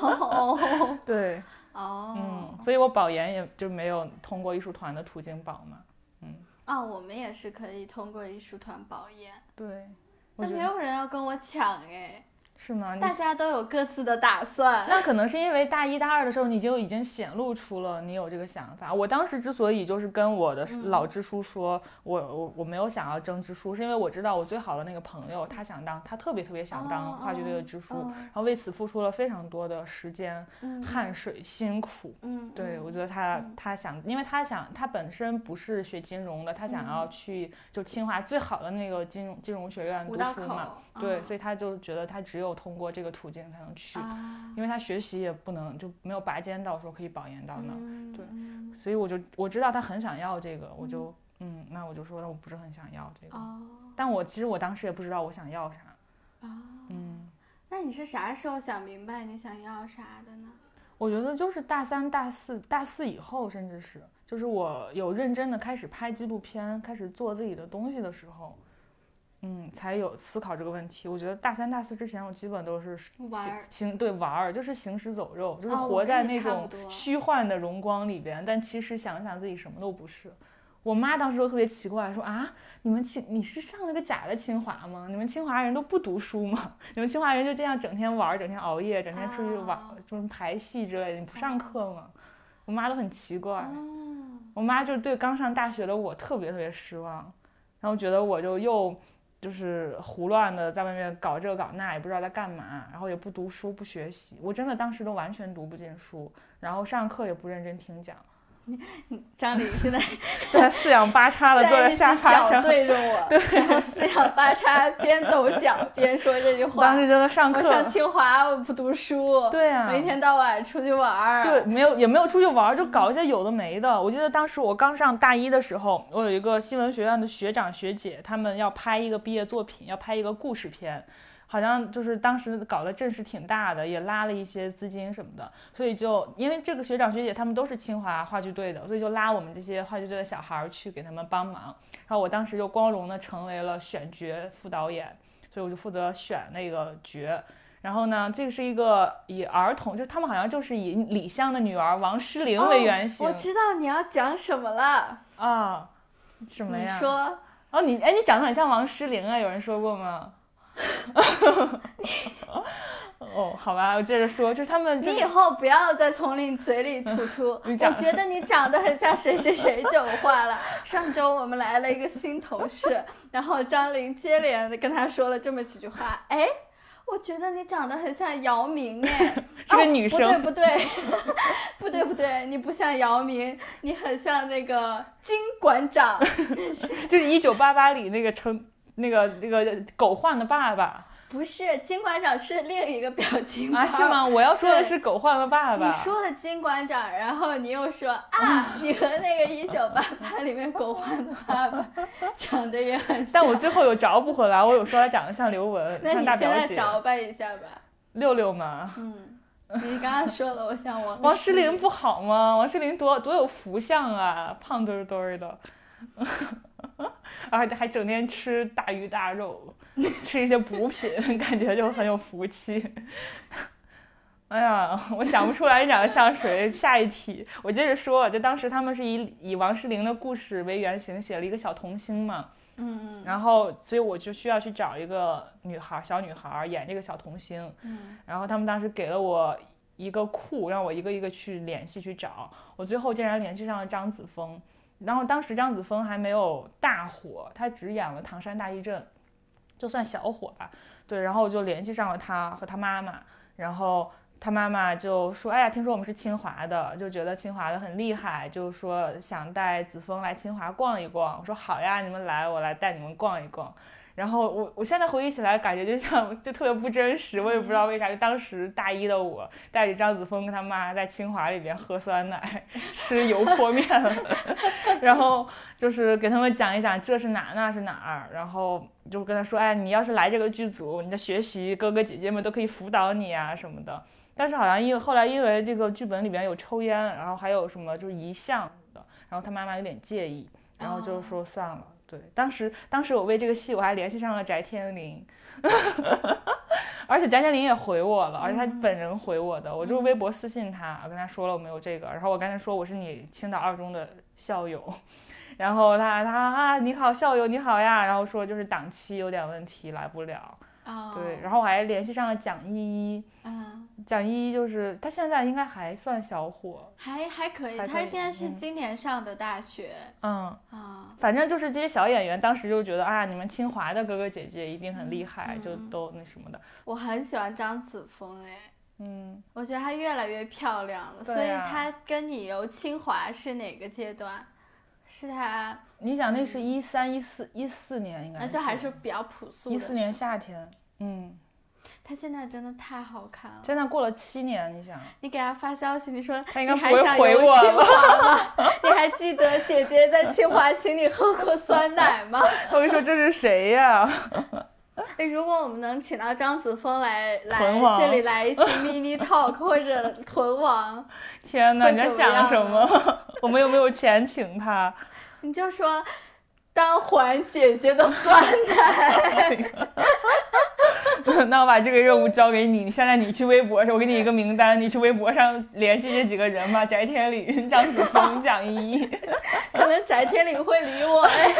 哦，对。哦，嗯，所以我保研也就没有通过艺术团的途径保嘛，嗯，啊，我们也是可以通过艺术团保研，对，那没有人要跟我抢哎。是吗？大家都有各自的打算。那可能是因为大一、大二的时候你就已经显露出了你有这个想法。我当时之所以就是跟我的老支书说，我我我没有想要争支书，是因为我知道我最好的那个朋友他想当，他特别特别想当话剧队的支书，然后为此付出了非常多的时间、汗水、辛苦。嗯，对，我觉得他他想，因为他想他本身不是学金融的，他想要去就清华最好的那个金融金融学院读书嘛。对，所以他就觉得他只有通过这个途径才能去，因为他学习也不能就没有拔尖到说可以保研到那儿。对，所以我就我知道他很想要这个，我就嗯，那我就说那我不是很想要这个。但我其实我当时也不知道我想要啥。嗯，那你是啥时候想明白你想要啥的呢？我觉得就是大三、大四、大四以后，甚至是就是我有认真的开始拍纪录片，开始做自己的东西的时候。嗯，才有思考这个问题。我觉得大三、大四之前，我基本都是行行对玩儿，就是行尸走肉，就是活在那种虚幻的荣光里边。但其实想想自己什么都不是。我妈当时都特别奇怪，说啊，你们清你是上了个假的清华吗？你们清华人都不读书吗？你们清华人就这样整天玩，整天熬夜，整天出去玩，就是排戏之类的，你不上课吗？我妈都很奇怪。我妈就对刚上大学的我特别特别失望，然后觉得我就又。就是胡乱的在外面搞这搞那，也不知道在干嘛，然后也不读书不学习，我真的当时都完全读不进书，然后上课也不认真听讲。张琳现在 在四仰八叉的坐在沙发上，对着我，然后四仰八叉边抖脚 边说这句话。当时真的上课，我上清华我不读书，对啊，我一天到晚出去玩儿，对，没有也没有出去玩儿，就搞一些有的没的。我记得当时我刚上大一的时候，我有一个新闻学院的学长学姐，他们要拍一个毕业作品，要拍一个故事片。好像就是当时搞的阵势挺大的，也拉了一些资金什么的，所以就因为这个学长学姐他们都是清华话剧队的，所以就拉我们这些话剧队的小孩去给他们帮忙。然后我当时就光荣的成为了选角副导演，所以我就负责选那个角。然后呢，这个是一个以儿童，就他们好像就是以李湘的女儿王诗龄为原型。我知道你要讲什么了啊？什么呀？你说。哦，你哎，你长得很像王诗龄啊，有人说过吗？哦，好吧，我接着说，就是他们。你以后不要再从你嘴里吐出。我觉得你长得很像谁谁谁这种话了。上周我们来了一个新同事，然后张琳接连的跟他说了这么几句话。哎，我觉得你长得很像姚明哎，是个女生。不对不对，不对 不对，你不像姚明，你很像那个金馆长，就是一九八八里那个称。那个那个狗焕的爸爸不是金馆长，是另一个表情啊？是吗？我要说的是狗焕的爸爸。你说了金馆长，然后你又说啊，你和那个一九八八里面狗焕的爸爸长得也很像。但我最后有找补回来，我有说他长得像刘雯，那你现在找吧一下吧。六六嘛？嗯，你刚刚说了，我像王 王诗龄不好吗？王诗龄多多有福相啊，胖墩墩的。而且还整天吃大鱼大肉，吃一些补品，感觉就很有福气。哎呀，我想不出来你长得像谁。下一题，我接着说，就当时他们是以以王诗龄的故事为原型写了一个小童星嘛，嗯然后所以我就需要去找一个女孩，小女孩演这个小童星，嗯，然后他们当时给了我一个库，让我一个一个去联系去找，我最后竟然联系上了张子枫。然后当时张子枫还没有大火，他只演了《唐山大地震》，就算小火吧。对，然后我就联系上了他和他妈妈，然后他妈妈就说：“哎呀，听说我们是清华的，就觉得清华的很厉害，就说想带子枫来清华逛一逛。”我说：“好呀，你们来，我来带你们逛一逛。”然后我我现在回忆起来，感觉就像 就特别不真实，我也不知道为啥。就当时大一的我带着张子枫跟他妈在清华里边喝酸奶、吃油泼面，然后就是给他们讲一讲这是哪那是哪儿，然后就跟他说，哎，你要是来这个剧组，你的学习哥哥姐姐们都可以辅导你啊什么的。但是好像因为后来因为这个剧本里边有抽烟，然后还有什么就是遗像的，然后他妈妈有点介意，然后就说算了。对，当时当时我为这个戏我还联系上了翟天临，而且翟天临也回我了，而且他本人回我的，我就微博私信他，我跟他说了我没有这个，然后我跟他说我是你青岛二中的校友，然后他他啊你好校友你好呀，然后说就是档期有点问题来不了。对，然后我还联系上了蒋依依，嗯，蒋依依就是她现在应该还算小火，还还可以，她应该是今年上的大学，嗯。啊，反正就是这些小演员当时就觉得啊，你们清华的哥哥姐姐一定很厉害，就都那什么的。我很喜欢张子枫，哎，嗯，我觉得她越来越漂亮了，所以她跟你由清华是哪个阶段？是他？你想那是一三一四一四年应该，那就还是比较朴素。一四年夏天。嗯，他现在真的太好看了。现在过了七年，你想，你给他发消息，你说他应该不会回我了。你还记得姐姐在清华请你喝过酸奶吗？我跟你说这是谁呀？哎，如果我们能请到张子枫来来这里来一期 mini talk 或者屯王，天哪，你在想什么？我们有没有钱请他？你就说。当还姐姐的酸奶，那我把这个任务交给你。现在你去微博上，我给你一个名单，你去微博上联系这几个人吧：翟天临、张子枫、蒋依依。可能翟天临会理我哎。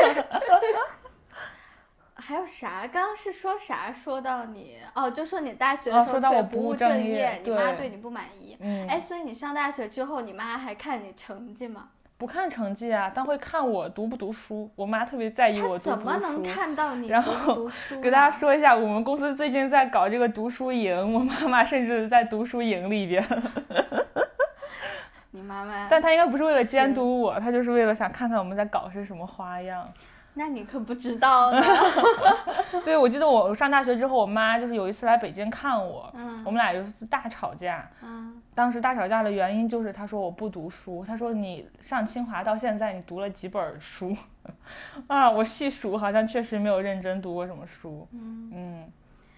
还有啥？刚刚是说啥？说到你哦，就说你大学的时候特别不务正业，你妈对你不满意。嗯。哎，所以你上大学之后，你妈还看你成绩吗？不看成绩啊，但会看我读不读书。我妈特别在意我读不读书。怎么能看到你然后给大家说一下，我们公司最近在搞这个读书营，我妈妈甚至在读书营里边。你妈妈？但她应该不是为了监督我，她就是为了想看看我们在搞些什么花样。那你可不知道呢。对，我记得我上大学之后，我妈就是有一次来北京看我，嗯，我们俩有一次大吵架，嗯，当时大吵架的原因就是她说我不读书，她说你上清华到现在你读了几本书，啊，我细数好像确实没有认真读过什么书，嗯。嗯，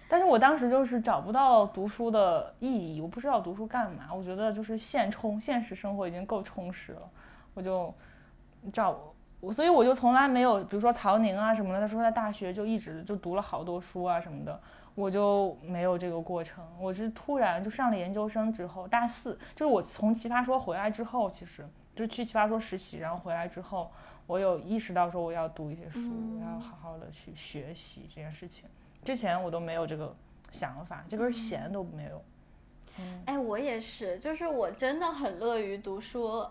但是我当时就是找不到读书的意义，我不知道读书干嘛，我觉得就是现充，现实生活已经够充实了，我就找。我所以我就从来没有，比如说曹宁啊什么的，他说在大学就一直就读了好多书啊什么的，我就没有这个过程。我是突然就上了研究生之后，大四就是我从奇葩说回来之后，其实就去奇葩说实习，然后回来之后，我有意识到说我要读一些书，我要好好的去学习这件事情。之前我都没有这个想法，这根弦都没有。哎，我也是，就是我真的很乐于读书，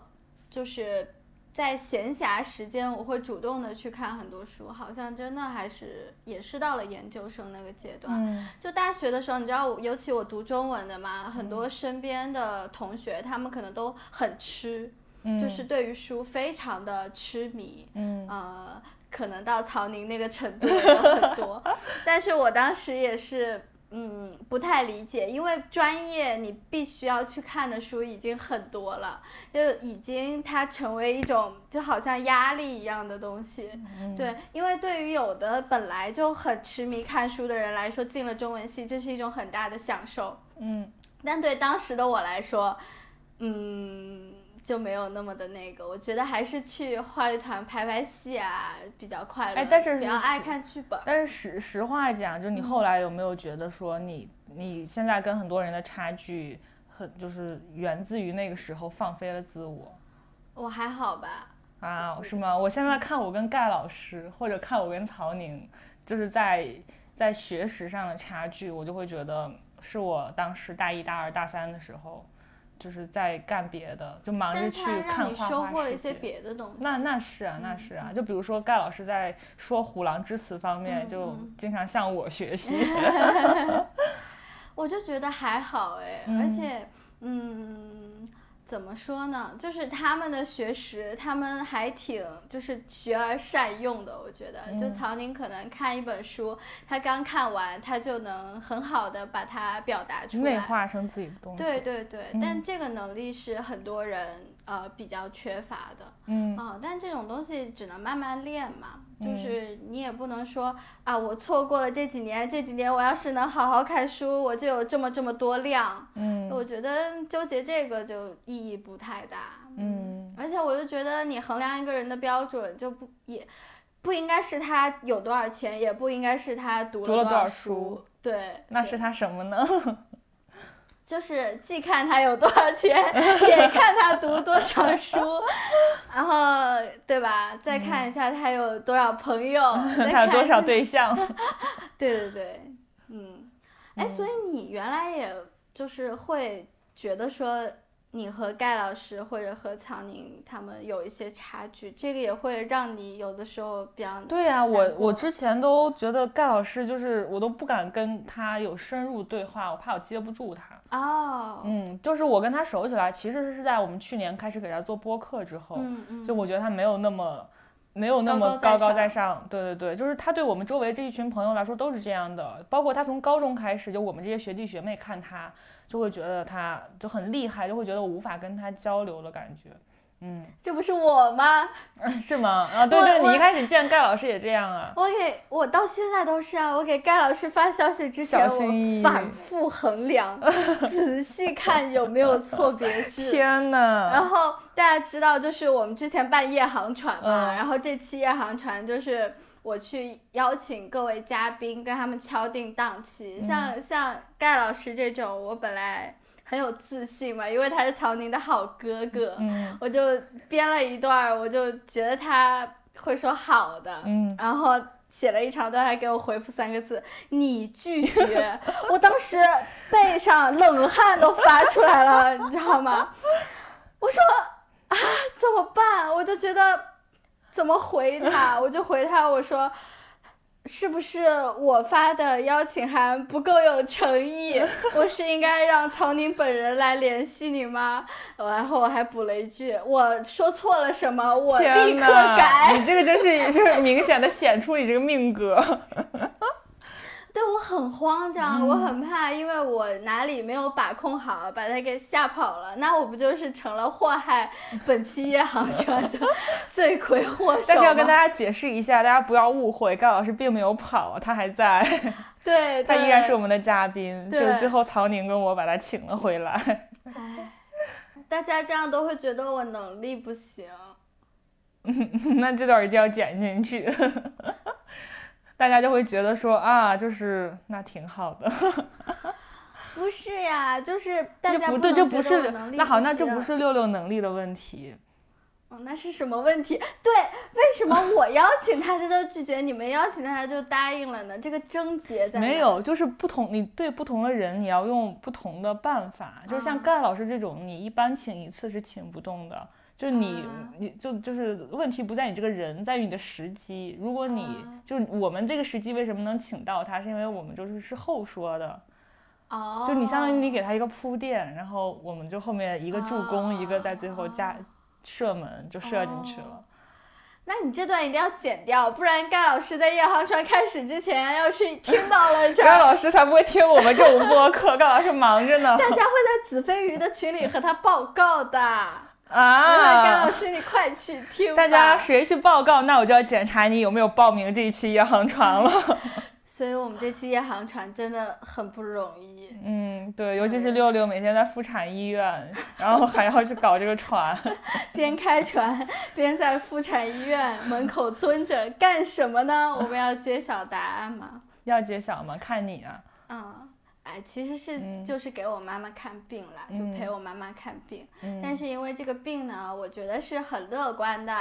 就是。在闲暇时间，我会主动的去看很多书，好像真的还是也是到了研究生那个阶段。就大学的时候，你知道，尤其我读中文的嘛，很多身边的同学，他们可能都很吃，就是对于书非常的痴迷。嗯，呃，可能到曹宁那个程度有很多，但是我当时也是。嗯，不太理解，因为专业你必须要去看的书已经很多了，就已经它成为一种就好像压力一样的东西。对，因为对于有的本来就很痴迷看书的人来说，进了中文系这是一种很大的享受。嗯，但对当时的我来说，嗯。就没有那么的那个，我觉得还是去话剧团拍拍戏啊比较快乐。哎，但是比较爱看剧本。但是实实话讲，就你后来有没有觉得说你你现在跟很多人的差距，很就是源自于那个时候放飞了自我？我还好吧。啊，是吗？我现在看我跟盖老师，或者看我跟曹宁，就是在在学识上的差距，我就会觉得是我当时大一大二大三的时候。就是在干别的，就忙着去看收获了一些别的东西。那那是啊，那是啊。就比如说盖老师在说虎狼之词方面，就经常向我学 习。我就觉得还好哎，而且嗯。怎么说呢？就是他们的学识，他们还挺就是学而善用的。我觉得，就曹宁可能看一本书，他刚看完，他就能很好的把它表达出来，内化成自己的东西。对对对，但这个能力是很多人呃比较缺乏的。嗯啊，但这种东西只能慢慢练嘛。就是你也不能说啊，我错过了这几年，这几年我要是能好好看书，我就有这么这么多量。嗯，我觉得纠结这个就意义不太大。嗯，而且我就觉得你衡量一个人的标准就不也，不应该是他有多少钱，也不应该是他读了多少书。对，那是他什么呢？就是既看他有多少钱，也看他读多少书，然后对吧？再看一下他有多少朋友，他有多少对象。对对对，嗯，哎，所以你原来也就是会觉得说。你和盖老师或者和曹宁他们有一些差距，这个也会让你有的时候比较对呀，我我之前都觉得盖老师就是我都不敢跟他有深入对话，我怕我接不住他。哦，嗯，就是我跟他熟起来，其实是在我们去年开始给他做播客之后，嗯嗯，就我觉得他没有那么没有那么高高在上，对对对，就是他对我们周围这一群朋友来说都是这样的，包括他从高中开始，就我们这些学弟学妹看他。就会觉得他就很厉害，就会觉得我无法跟他交流的感觉，嗯，这不是我吗？是吗？啊，对对，你一开始见盖老师也这样啊。我给我到现在都是啊，我给盖老师发消息之前，我反复衡量，仔细看有没有错别字。天呐。然后大家知道，就是我们之前办夜航船嘛，然后这期夜航船就是。我去邀请各位嘉宾，跟他们敲定档期。像像盖老师这种，我本来很有自信嘛，因为他是曹宁的好哥哥，我就编了一段，我就觉得他会说好的，然后写了一长段，还给我回复三个字：你拒绝。我当时背上冷汗都发出来了，你知道吗？我说。啊，怎么办？我就觉得怎么回他，我就回他，我说。是不是我发的邀请函不够有诚意？我是应该让曹宁本人来联系你吗？然后我还补了一句：“我说错了什么？我立刻改。”你这个真是是明显的显出你这个命格。对我很慌张，我很怕，因为我哪里没有把控好，把他给吓跑了，那我不就是成了祸害 本期夜航船的 罪魁祸首？但是要跟大家解释一下，大家不要误会，盖老师并没有跑，他还在，对他依然是我们的嘉宾，就是最后曹宁跟我把他请了回来。哎，大家这样都会觉得我能力不行，那这段一定要剪进去。大家就会觉得说啊，就是那挺好的，不是呀，就是 大家不对，这不是那好，那这不是六六能力的问题。哦，那是什么问题？对，为什么我邀请他他就拒绝，你们邀请他他就答应了呢？这个症结在没有，就是不同，你对不同的人你要用不同的办法，就是像盖老师这种，你一般请一次是请不动的。就是你，你就就是问题不在你这个人，在于你的时机。如果你就我们这个时机为什么能请到他，是因为我们就是是后说的，哦，就你相当于你给他一个铺垫，然后我们就后面一个助攻，一个在最后加射门就射进去了。那你这段一定要剪掉，不然盖老师在夜航船开始之前要是听到了，盖老师才不会听我们这种播客，盖老师忙着呢。大家会在子飞鱼的群里和他报告的。啊，甘老师，你快去听！大家谁去报告，那我就要检查你有没有报名这一期夜航船了。所以我们这期夜航船真的很不容易。嗯，对，尤其是六六每天在妇产医院，然后还要去搞这个船，边开船 边在妇产医院门口蹲着干什么呢？我们要揭晓答案吗？要揭晓吗？看你啊。嗯。哎，其实是就是给我妈妈看病了，就陪我妈妈看病。但是因为这个病呢，我觉得是很乐观的。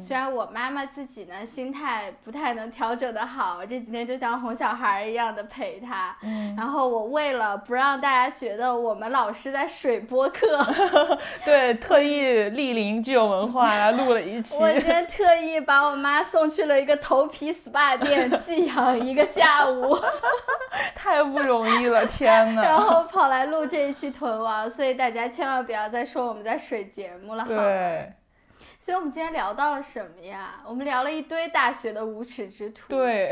虽然我妈妈自己呢心态不太能调整的好，这几天就像哄小孩一样的陪她。然后我为了不让大家觉得我们老师在水播课，对，特意莅临具有文化来录了一期。我今天特意把我妈送去了一个头皮 SPA 店寄养一个下午，太不容易了。天呐，然后跑来录这一期屯王，所以大家千万不要再说我们在水节目了，对。所以我们今天聊到了什么呀？我们聊了一堆大学的无耻之徒。对，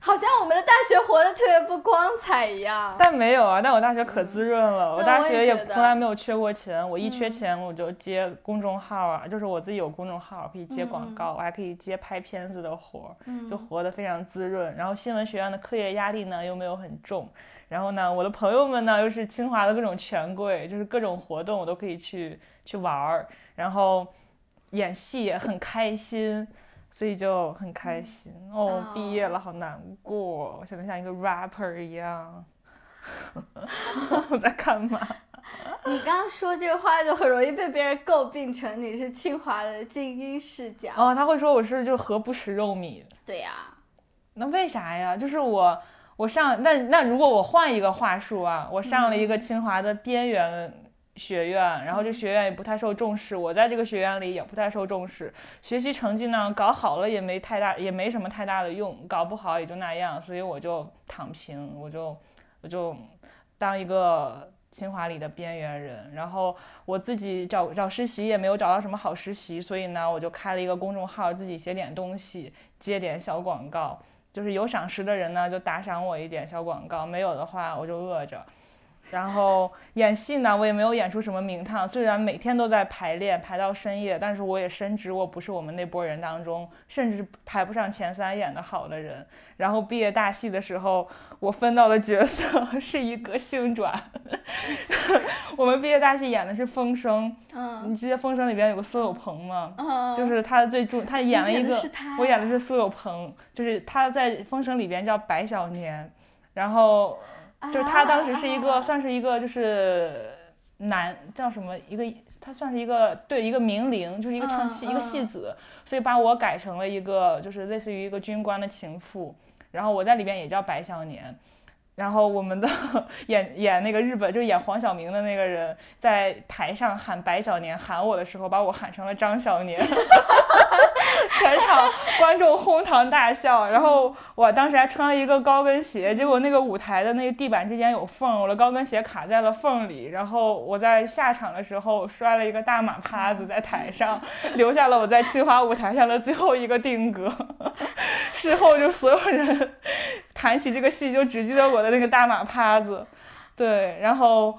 好像我们的大学活得特别不光彩一样。但没有啊，但我大学可滋润了。我大学也从来没有缺过钱。我一缺钱，我就接公众号啊，就是我自己有公众号，可以接广告，我还可以接拍片子的活，就活得非常滋润。然后新闻学院的课业压力呢又没有很重。然后呢，我的朋友们呢又是清华的各种权贵，就是各种活动我都可以去去玩儿。然后。演戏也很开心，所以就很开心哦。毕业了，好难过，我现在像一个 rapper 一样。我在干嘛？你刚刚说这个话就很容易被别人诟病成你是清华的精英视角。哦，他会说我是就何不食肉糜。对呀。那为啥呀？就是我我上那那如果我换一个话术啊，我上了一个清华的边缘。学院，然后这学院也不太受重视，我在这个学院里也不太受重视，学习成绩呢搞好了也没太大，也没什么太大的用，搞不好也就那样，所以我就躺平，我就我就当一个清华里的边缘人，然后我自己找找实习也没有找到什么好实习，所以呢我就开了一个公众号，自己写点东西，接点小广告，就是有赏识的人呢就打赏我一点小广告，没有的话我就饿着。然后演戏呢，我也没有演出什么名堂。虽然每天都在排练，排到深夜，但是我也深知我不是我们那波人当中，甚至排不上前三演的好的人。然后毕业大戏的时候，我分到的角色 是一个性转。我们毕业大戏演的是《风声》，嗯，你记得《风声》里边有个苏有朋吗？嗯，就是他的最重，他演了一个，我演的是苏有朋，就是他在《风声》里边叫白小年，然后。就是他当时是一个，算是一个，就是男叫什么一个，他算是一个对一个名伶，就是一个唱戏一个戏子，所以把我改成了一个，就是类似于一个军官的情妇，然后我在里边也叫白小年，然后我们的 演演那个日本就演黄晓明的那个人，在台上喊白小年喊我的时候，把我喊成了张小年，全场观众哄堂大笑。然后我当时还穿了一个高跟鞋，结果那个舞台的那个地板之间有缝，我的高跟鞋卡在了缝里。然后我在下场的时候摔了一个大马趴子在台上，留下了我在清华舞台上的最后一个定格。事后就所有人谈起这个戏，就只记得我的。那个大马趴子，对，然后，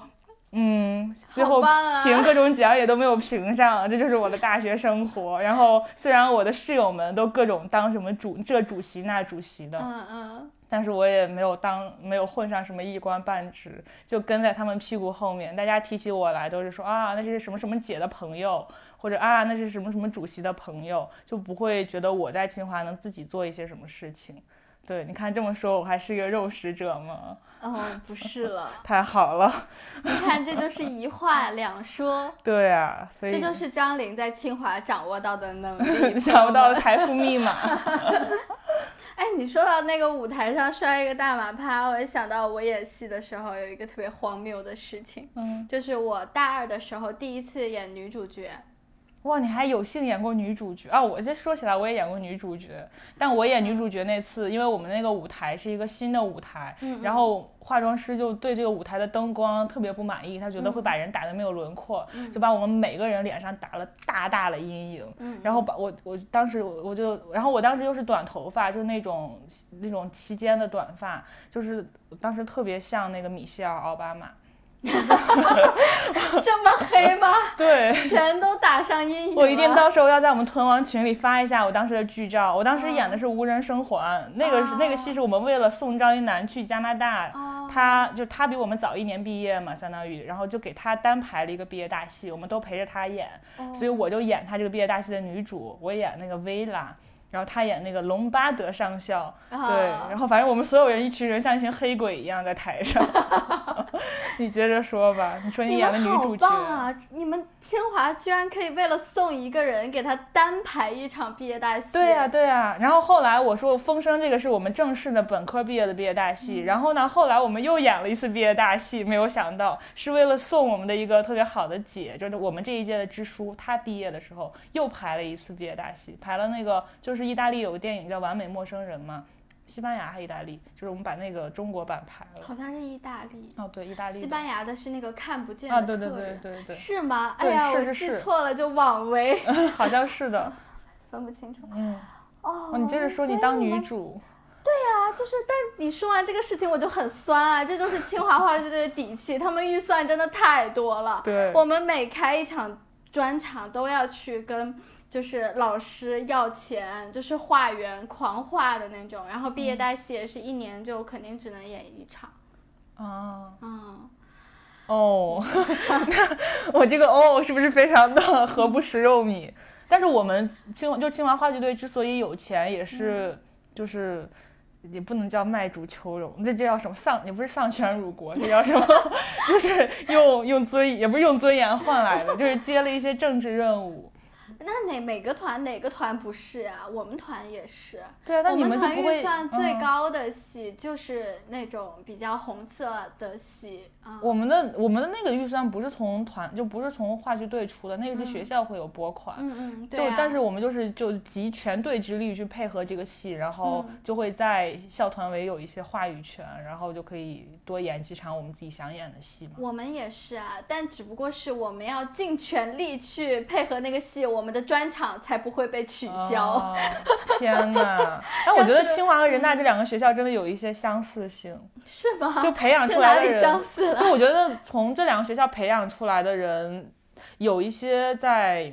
嗯，最后评各种奖也都没有评上，这就是我的大学生活。然后虽然我的室友们都各种当什么主这主席那主席的，嗯嗯，但是我也没有当没有混上什么一官半职，就跟在他们屁股后面。大家提起我来都是说啊，那是什么什么姐的朋友，或者啊，那是什么什么主席的朋友，就不会觉得我在清华能自己做一些什么事情。对，你看这么说，我还是一个肉食者吗？哦，不是了。太好了。你看，这就是一话 两说。对啊，所以这就是张琳在清华掌握到的能力，掌握到的财富密码。哎，你说到那个舞台上摔一个大马趴，我也想到我演戏的时候有一个特别荒谬的事情，嗯，就是我大二的时候第一次演女主角。哇，你还有幸演过女主角啊！我这说起来，我也演过女主角，但我演女主角那次，因为我们那个舞台是一个新的舞台，然后化妆师就对这个舞台的灯光特别不满意，他觉得会把人打得没有轮廓，就把我们每个人脸上打了大大的阴影，然后把我我当时我就，然后我当时又是短头发，就是那种那种齐肩的短发，就是当时特别像那个米歇尔奥巴马。这么黑吗？对，全都打上阴影。我一定到时候要在我们屯王群里发一下我当时的剧照。我当时演的是无人生还，那个是那个戏是我们为了送张一楠去加拿大，他就他比我们早一年毕业嘛，相当于，然后就给他单排了一个毕业大戏，我们都陪着他演，所以我就演他这个毕业大戏的女主，我演那个薇拉。然后他演那个隆巴德上校，对，然后反正我们所有人一群人像一群黑鬼一样在台上。你接着说吧，你说你演的女主角啊！你们清华居然可以为了送一个人给他单排一场毕业大戏。对呀对呀，然后后来我说风声这个是我们正式的本科毕业的毕业大戏，然后呢后来我们又演了一次毕业大戏，没有想到是为了送我们的一个特别好的姐，就是我们这一届的支书，她毕业的时候又排了一次毕业大戏，排了那个就是。是意大利有个电影叫《完美陌生人》吗？西班牙还是意大利？就是我们把那个中国版排了。好像是意大利。哦，对，意大利。西班牙的是那个看不见的啊，对对对对对。是吗？哎呀，我记错了，就枉 为。好像是的。分不清楚。嗯。哦。你接着说，你当女主。对呀，就是，但你说完这个事情，我就很酸啊！这就是清华话剧队的底气，他们预算真的太多了。对。我们每开一场专场，都要去跟。就是老师要钱，就是画员狂画的那种，然后毕业大戏也是一年就肯定只能演一场。哦，嗯，哦，那我这个哦是不是非常的何不食肉糜？但是我们清就清华话剧队之所以有钱，也是就是也不能叫卖主求荣，这这叫什么丧？也不是丧权辱国，这叫什么？就是用用尊也不是用尊严换来的，就是接了一些政治任务。那哪每个团哪个团不是啊？我们团也是。对啊，那你们团预算最高的戏就是那种比较红色的戏啊。我们的我们的那个预算不是从团，就不是从话剧队出的，那个是学校会有拨款。嗯嗯，对。就但是我们就是就集全队之力去配合这个戏，然后就会在校团委有一些话语权，然后就可以多演几场我们自己想演的戏嘛。我们也是啊，但只不过是我们要尽全力去配合那个戏，我们。的专场才不会被取消。天哪！但 我觉得清华和人大这两个学校真的有一些相似性，是吗？就培养出来的人，相似就我觉得从这两个学校培养出来的人，有一些在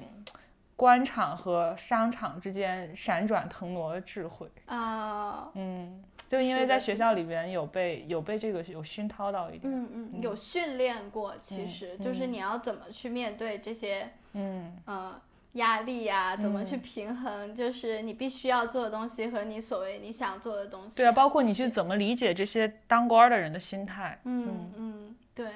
官场和商场之间闪转腾挪的智慧啊。嗯，就因为在学校里边有被有被这个有熏陶到一点，嗯嗯，有训练过，其实就是你要怎么去面对这些，嗯嗯。压力呀，怎么去平衡？就是你必须要做的东西和你所谓你想做的东西。对啊，包括你去怎么理解这些当官的人的心态。嗯嗯，对。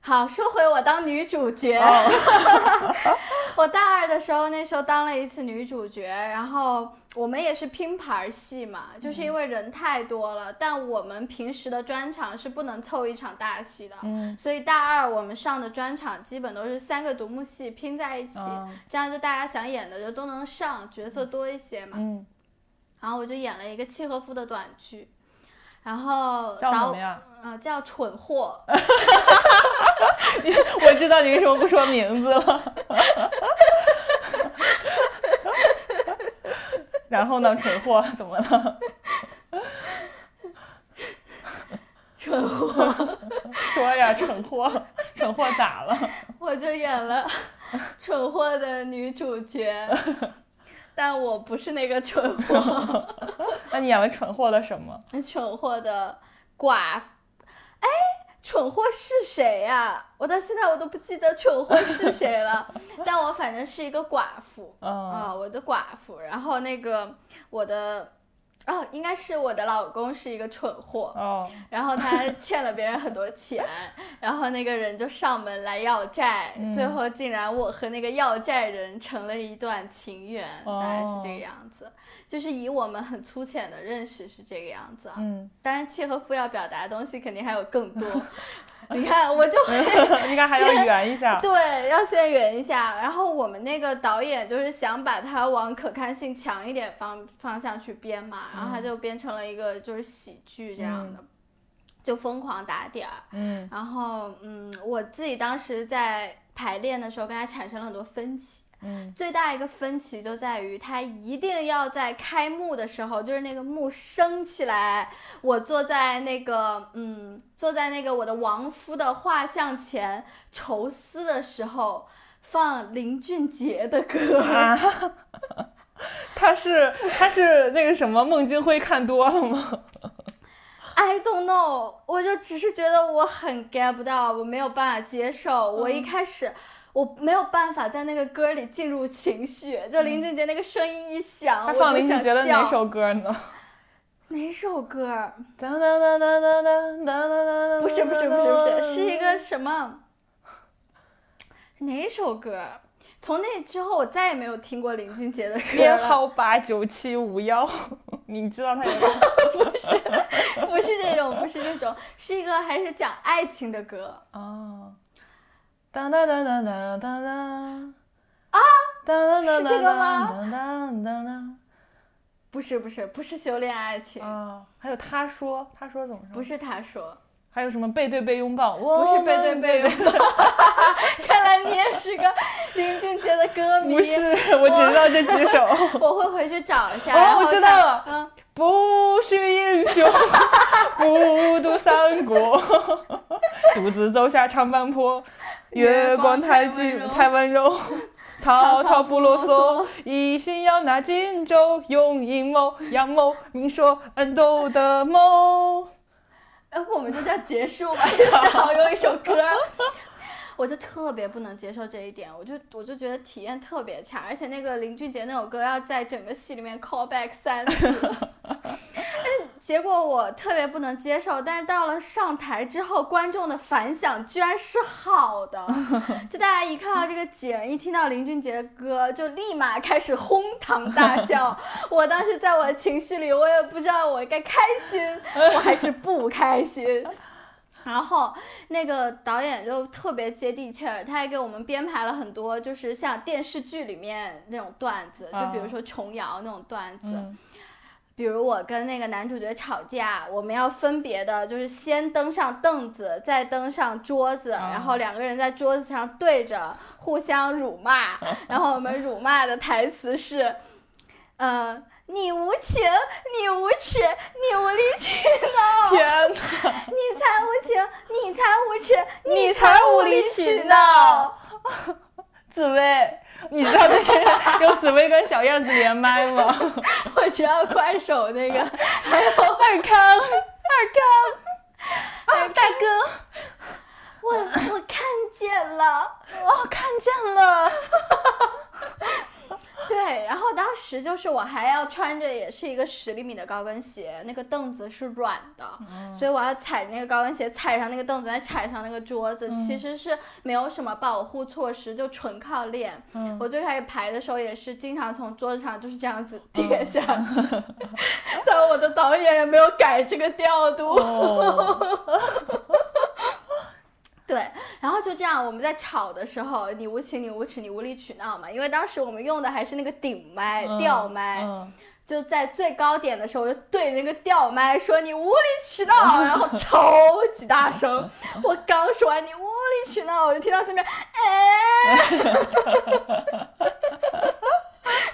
好，说回我当女主角。我大二的时候，那时候当了一次女主角，然后我们也是拼盘戏嘛，就是因为人太多了，但我们平时的专场是不能凑一场大戏的，嗯所以大二我们上的专场基本都是三个独幕戏拼在一起，嗯这样就大家想演的就都能上，角色多一些嘛。嗯，然后我就演了一个契诃夫的短剧，然后叫什导么呀？呃叫蠢货，我知道你为什么不说名字了。然后呢，蠢货怎么了？蠢货，说呀，蠢货，蠢货咋了？我就演了蠢货的女主角，但我不是那个蠢货。那你演了蠢货的什么？蠢货的寡妇，哎，蠢货是谁呀、我到现在我都不记得蠢货是谁了，但我反正是一个寡妇嗯啊、我的寡妇。然后那个我的，哦，应该是我的老公是一个蠢货，哦，然后他 欠了别人很多钱，然后那个人就上门来要债，嗯最后竟然我和那个要债人成了一段情缘，大概是这个样子。就是以我们很粗浅的认识是这个样子啊。嗯，当然，契诃夫要表达的东西肯定还有更多。你看，我就会 应该还要圆一下。对，要先圆一下。然后我们那个导演就是想把它往可看性强一点方方向去编嘛，然后他就变成了一个就是喜剧这样的，就疯狂打点儿。嗯然后，嗯，我自己当时在排练的时候跟他产生了很多分歧。嗯最大一个分歧就在于，他一定要在开幕的时候，就是那个幕升起来，我坐在那个嗯，坐在那个我的亡夫的画像前愁思的时候，放林俊杰的歌。啊，他是他是那个什么孟京辉看多了吗？I don't know，我就只是觉得我很 get 不到，我没有办法接受。我一开始我没有办法在那个歌里进入情绪，就林俊杰那个声音一响，他放我就想林俊杰的哪笑首歌呢？哪首歌？哒哒哒哒哒哒哒哒哒。不是不是不是不是，是一个什么？哪首歌？从那之后，我再也没有听过林俊杰的歌了。编号八九七五幺，你知道他有 个不是这种，不是这种，是一个还是讲爱情的歌。哦，当当当当当当当啊，哒哒哒是这个吗？哒哒哒哒不是不是不是修炼爱情，啊，还有他说，他说怎么说？不，是他说，还有什么背对背拥抱？不是背对背拥抱。看来你也是个林俊杰的歌迷。不是，我只知道这几首。我 会回去找一下。哦我知道了嗯，不是英雄，不读三国，独自走下长坂坡，月光太近太温柔。曹操不啰嗦，一心要拿荆州，用阴谋阳谋，明说暗斗的谋。哎，我们就这样结束吧，正好用一首歌。我就特别不能接受这一点，我就我就觉得体验特别差，而且那个林俊杰那首歌要在整个戏里面 call back 三次，但 结果我特别不能接受，但是到了上台之后，观众的反响居然是好的，就大家一看到这个景，一听到林俊杰的歌，就立马开始哄堂大笑。我当时在我的情绪里，我也不知道我该开心，我还是不开心。然后那个导演就特别接地气儿，他还给我们编排了很多，就是像电视剧里面那种段子，就比如说琼瑶那种段子。嗯。比如我跟那个男主角吵架，我们要分别的，就是先登上凳子，再登上桌子，啊然后两个人在桌子上对着互相辱骂，然后我们辱骂的台词是，嗯、你无情，你无耻，你无理取闹，天哪，你才无情，你才无耻，你才才无理理取取闹。紫薇，你知道这是有紫薇跟小燕子连麦吗？我知道快手那个，还有二康，二康，啊，大哥，我我看见了。哦，看见了。对，然后当时时就是我还要穿着也是一个十厘米的高跟鞋，那个凳子是软的，所以我要踩那个高跟鞋，踩上那个凳子，再踩上那个桌子，其实是没有什么保护措施，就纯靠练。我最开始排的时候也是经常从桌子上就是这样子跌下去，但我的导演也没有改这个调度。对，然后就这样，我们在吵的时候，你无情，你无耻，你无理取闹嘛。因为当时我们用的还是那个顶麦、吊麦，就在最高点的时候，我就对着那个吊麦说：“你无理取闹。”然后超级大声。我刚说完“你无理取闹”，我就听到下面，哎，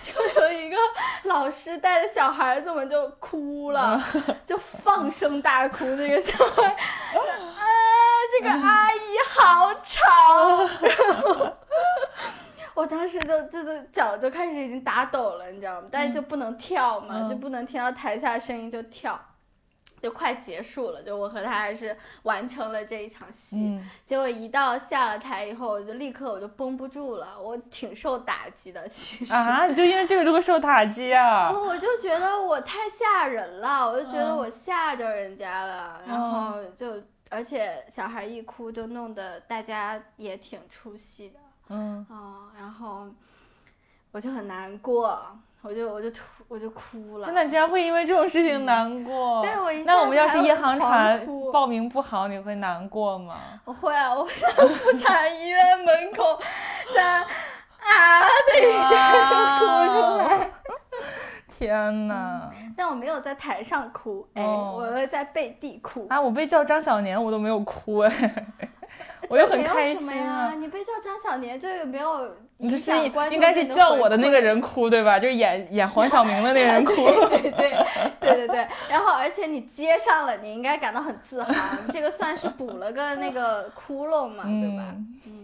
就有一个老师带着小孩子们就哭了，就放声大哭，那个小孩。这个阿姨好吵，我当时就就是脚就开始已经打抖了，你知道吗？但是就不能跳嘛，就不能听到台下声音就跳，就快结束了，就我和他还是完成了这一场戏。结果一到下了台以后，我就立刻我就绷不住了，我挺受打击的，其实啊，你就因为这个这么受打击啊？我就觉得我太吓人了，我就觉得我吓着人家了，然后就。而且小孩一哭，就弄得大家也挺出戏的。嗯然后我就很难过，我就我就我就哭了。那你竟然会因为这种事情难过？对，我那我们要是一航船报名不好，你会难过吗？我会啊，我在妇产医院门口，在啊的一下就哭出来。天呐！但我没有在台上哭，哎，我会在背地哭。啊，我被叫张小年，我都没有哭，哎，我就很开心啊。你被叫张小年，就没有 影响观众应该是叫我的那个人哭，对吧？就是演演黄晓明的那个人 哭。对对对对对对。然后，而且你接上了，你应该感到很自豪，这个算是补了个那个窟窿嘛，对吧？嗯。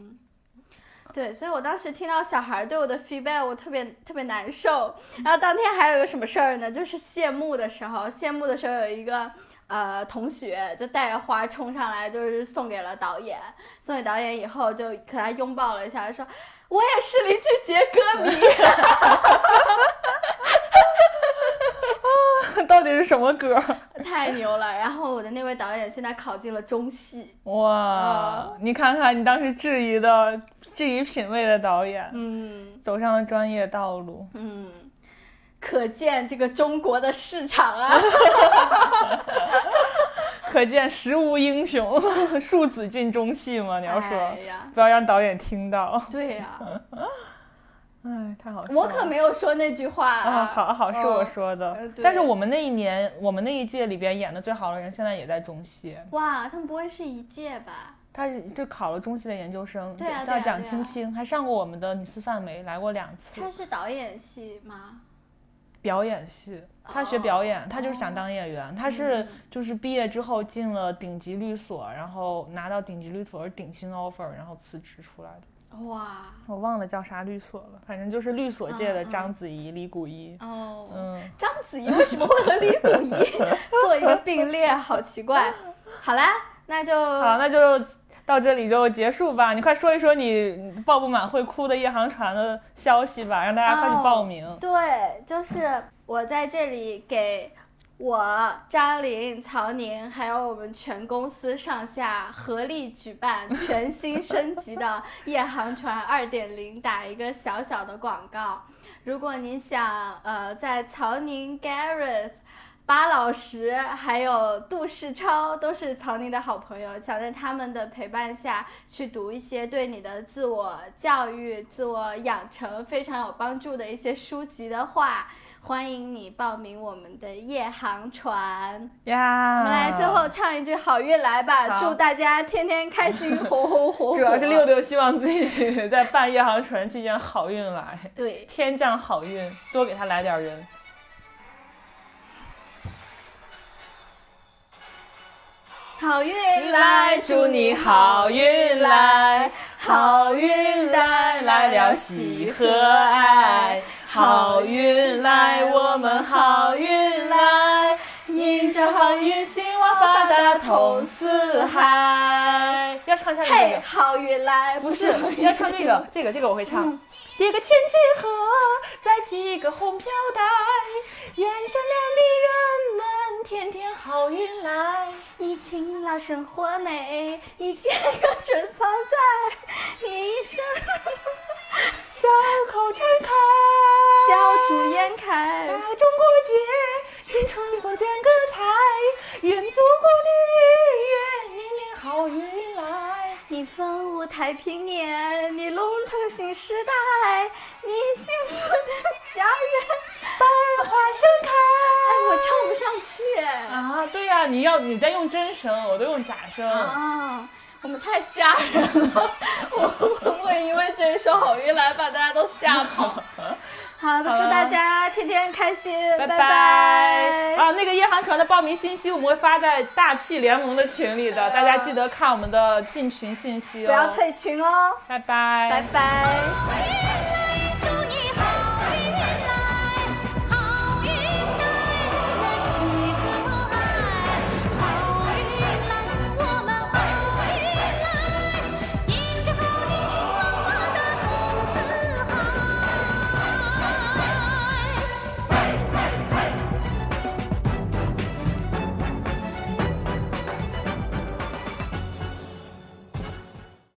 对，所以我当时听到小孩对我的 feedback，我特别特别难受。然后当天还有一个什么事儿呢？就是谢幕的时候，谢幕的时候有一个呃同学就带着花冲上来，就是送给了导演。送给导演以后，就和他拥抱了一下，说：“我也是林俊杰歌迷。到底是什么歌？太牛了！然后我的那位导演现在考进了中戏。哇，你看看你当时质疑的、质疑品味的导演，嗯，走上了专业道路。嗯，可见这个中国的市场啊，可见时无英雄，庶子进中戏嘛？你要说，不要让导演听到。对呀。哎，太好笑了！我可没有说那句话啊！好好，是我说的。但是我们那一年，我们那一届里边演的最好的人，现在也在中戏。哇，他们不会是一届吧？他是就考了中戏的研究生，叫蒋青青，还上过我们的《你是范梅》，来过两次。他是导演系吗？表演系，他学表演，他就是想当演员。他是就是毕业之后进了顶级律所，然后拿到顶级律所的顶薪 offer，然后辞职出来的。哇，我忘了叫啥律所了，反正就是律所界的章子怡、李谷一。哦，嗯，章子怡为什么会和李谷一 做一个并列？好奇怪。好啦，那就好，那就到这里就结束吧。你快说一说你报不满会哭的夜航船的消息吧，让大家快去报名。对，就是我在这里给。我张琳、曹宁，还有我们全公司上下合力举办全新升级的夜航船二点零，打一个小小的广告。如果你想，呃，在曹宁、Gareth、巴老师还有杜世超都是曹宁的好朋友，想在他们的陪伴下去读一些对你的自我教育、自我养成非常有帮助的一些书籍的话。欢迎你报名我们的夜航船呀！我们来最后唱一句好运来吧，祝大家天天开心，红红火火。主要是六六希望自己在办夜航船期间好运来，对，天降好运，多给他来点人。好运来，祝你好运来，好运带来了喜和爱。好运来，我们好运来，一迎着好运，兴旺发达通四海。要唱一下这嘿，个，好运来，不是 要唱这个，这个这个我会唱。叠个千纸鹤，再系个红飘带，愿善良的人们天天好运来。你勤劳生活美，你健康春常在你一生。笑口常开，笑逐颜开大，中国结，青春风剪个彩，愿祖国的日月年年好运来。你风舞太平年，你龙腾新时代，你幸福的家园。百花盛开。哎，我唱不上去。啊，对呀、你要你在用真声，我都用假声。啊，我们太吓人了，我会不会因为这一首好运来把大家都吓跑？好，祝大家天天开心，拜拜拜啊！那个夜航船的报名信息我们会发在大 P 联盟的群里的，大家记得看我们的进群信息哦。不要退群哦，拜拜，拜拜。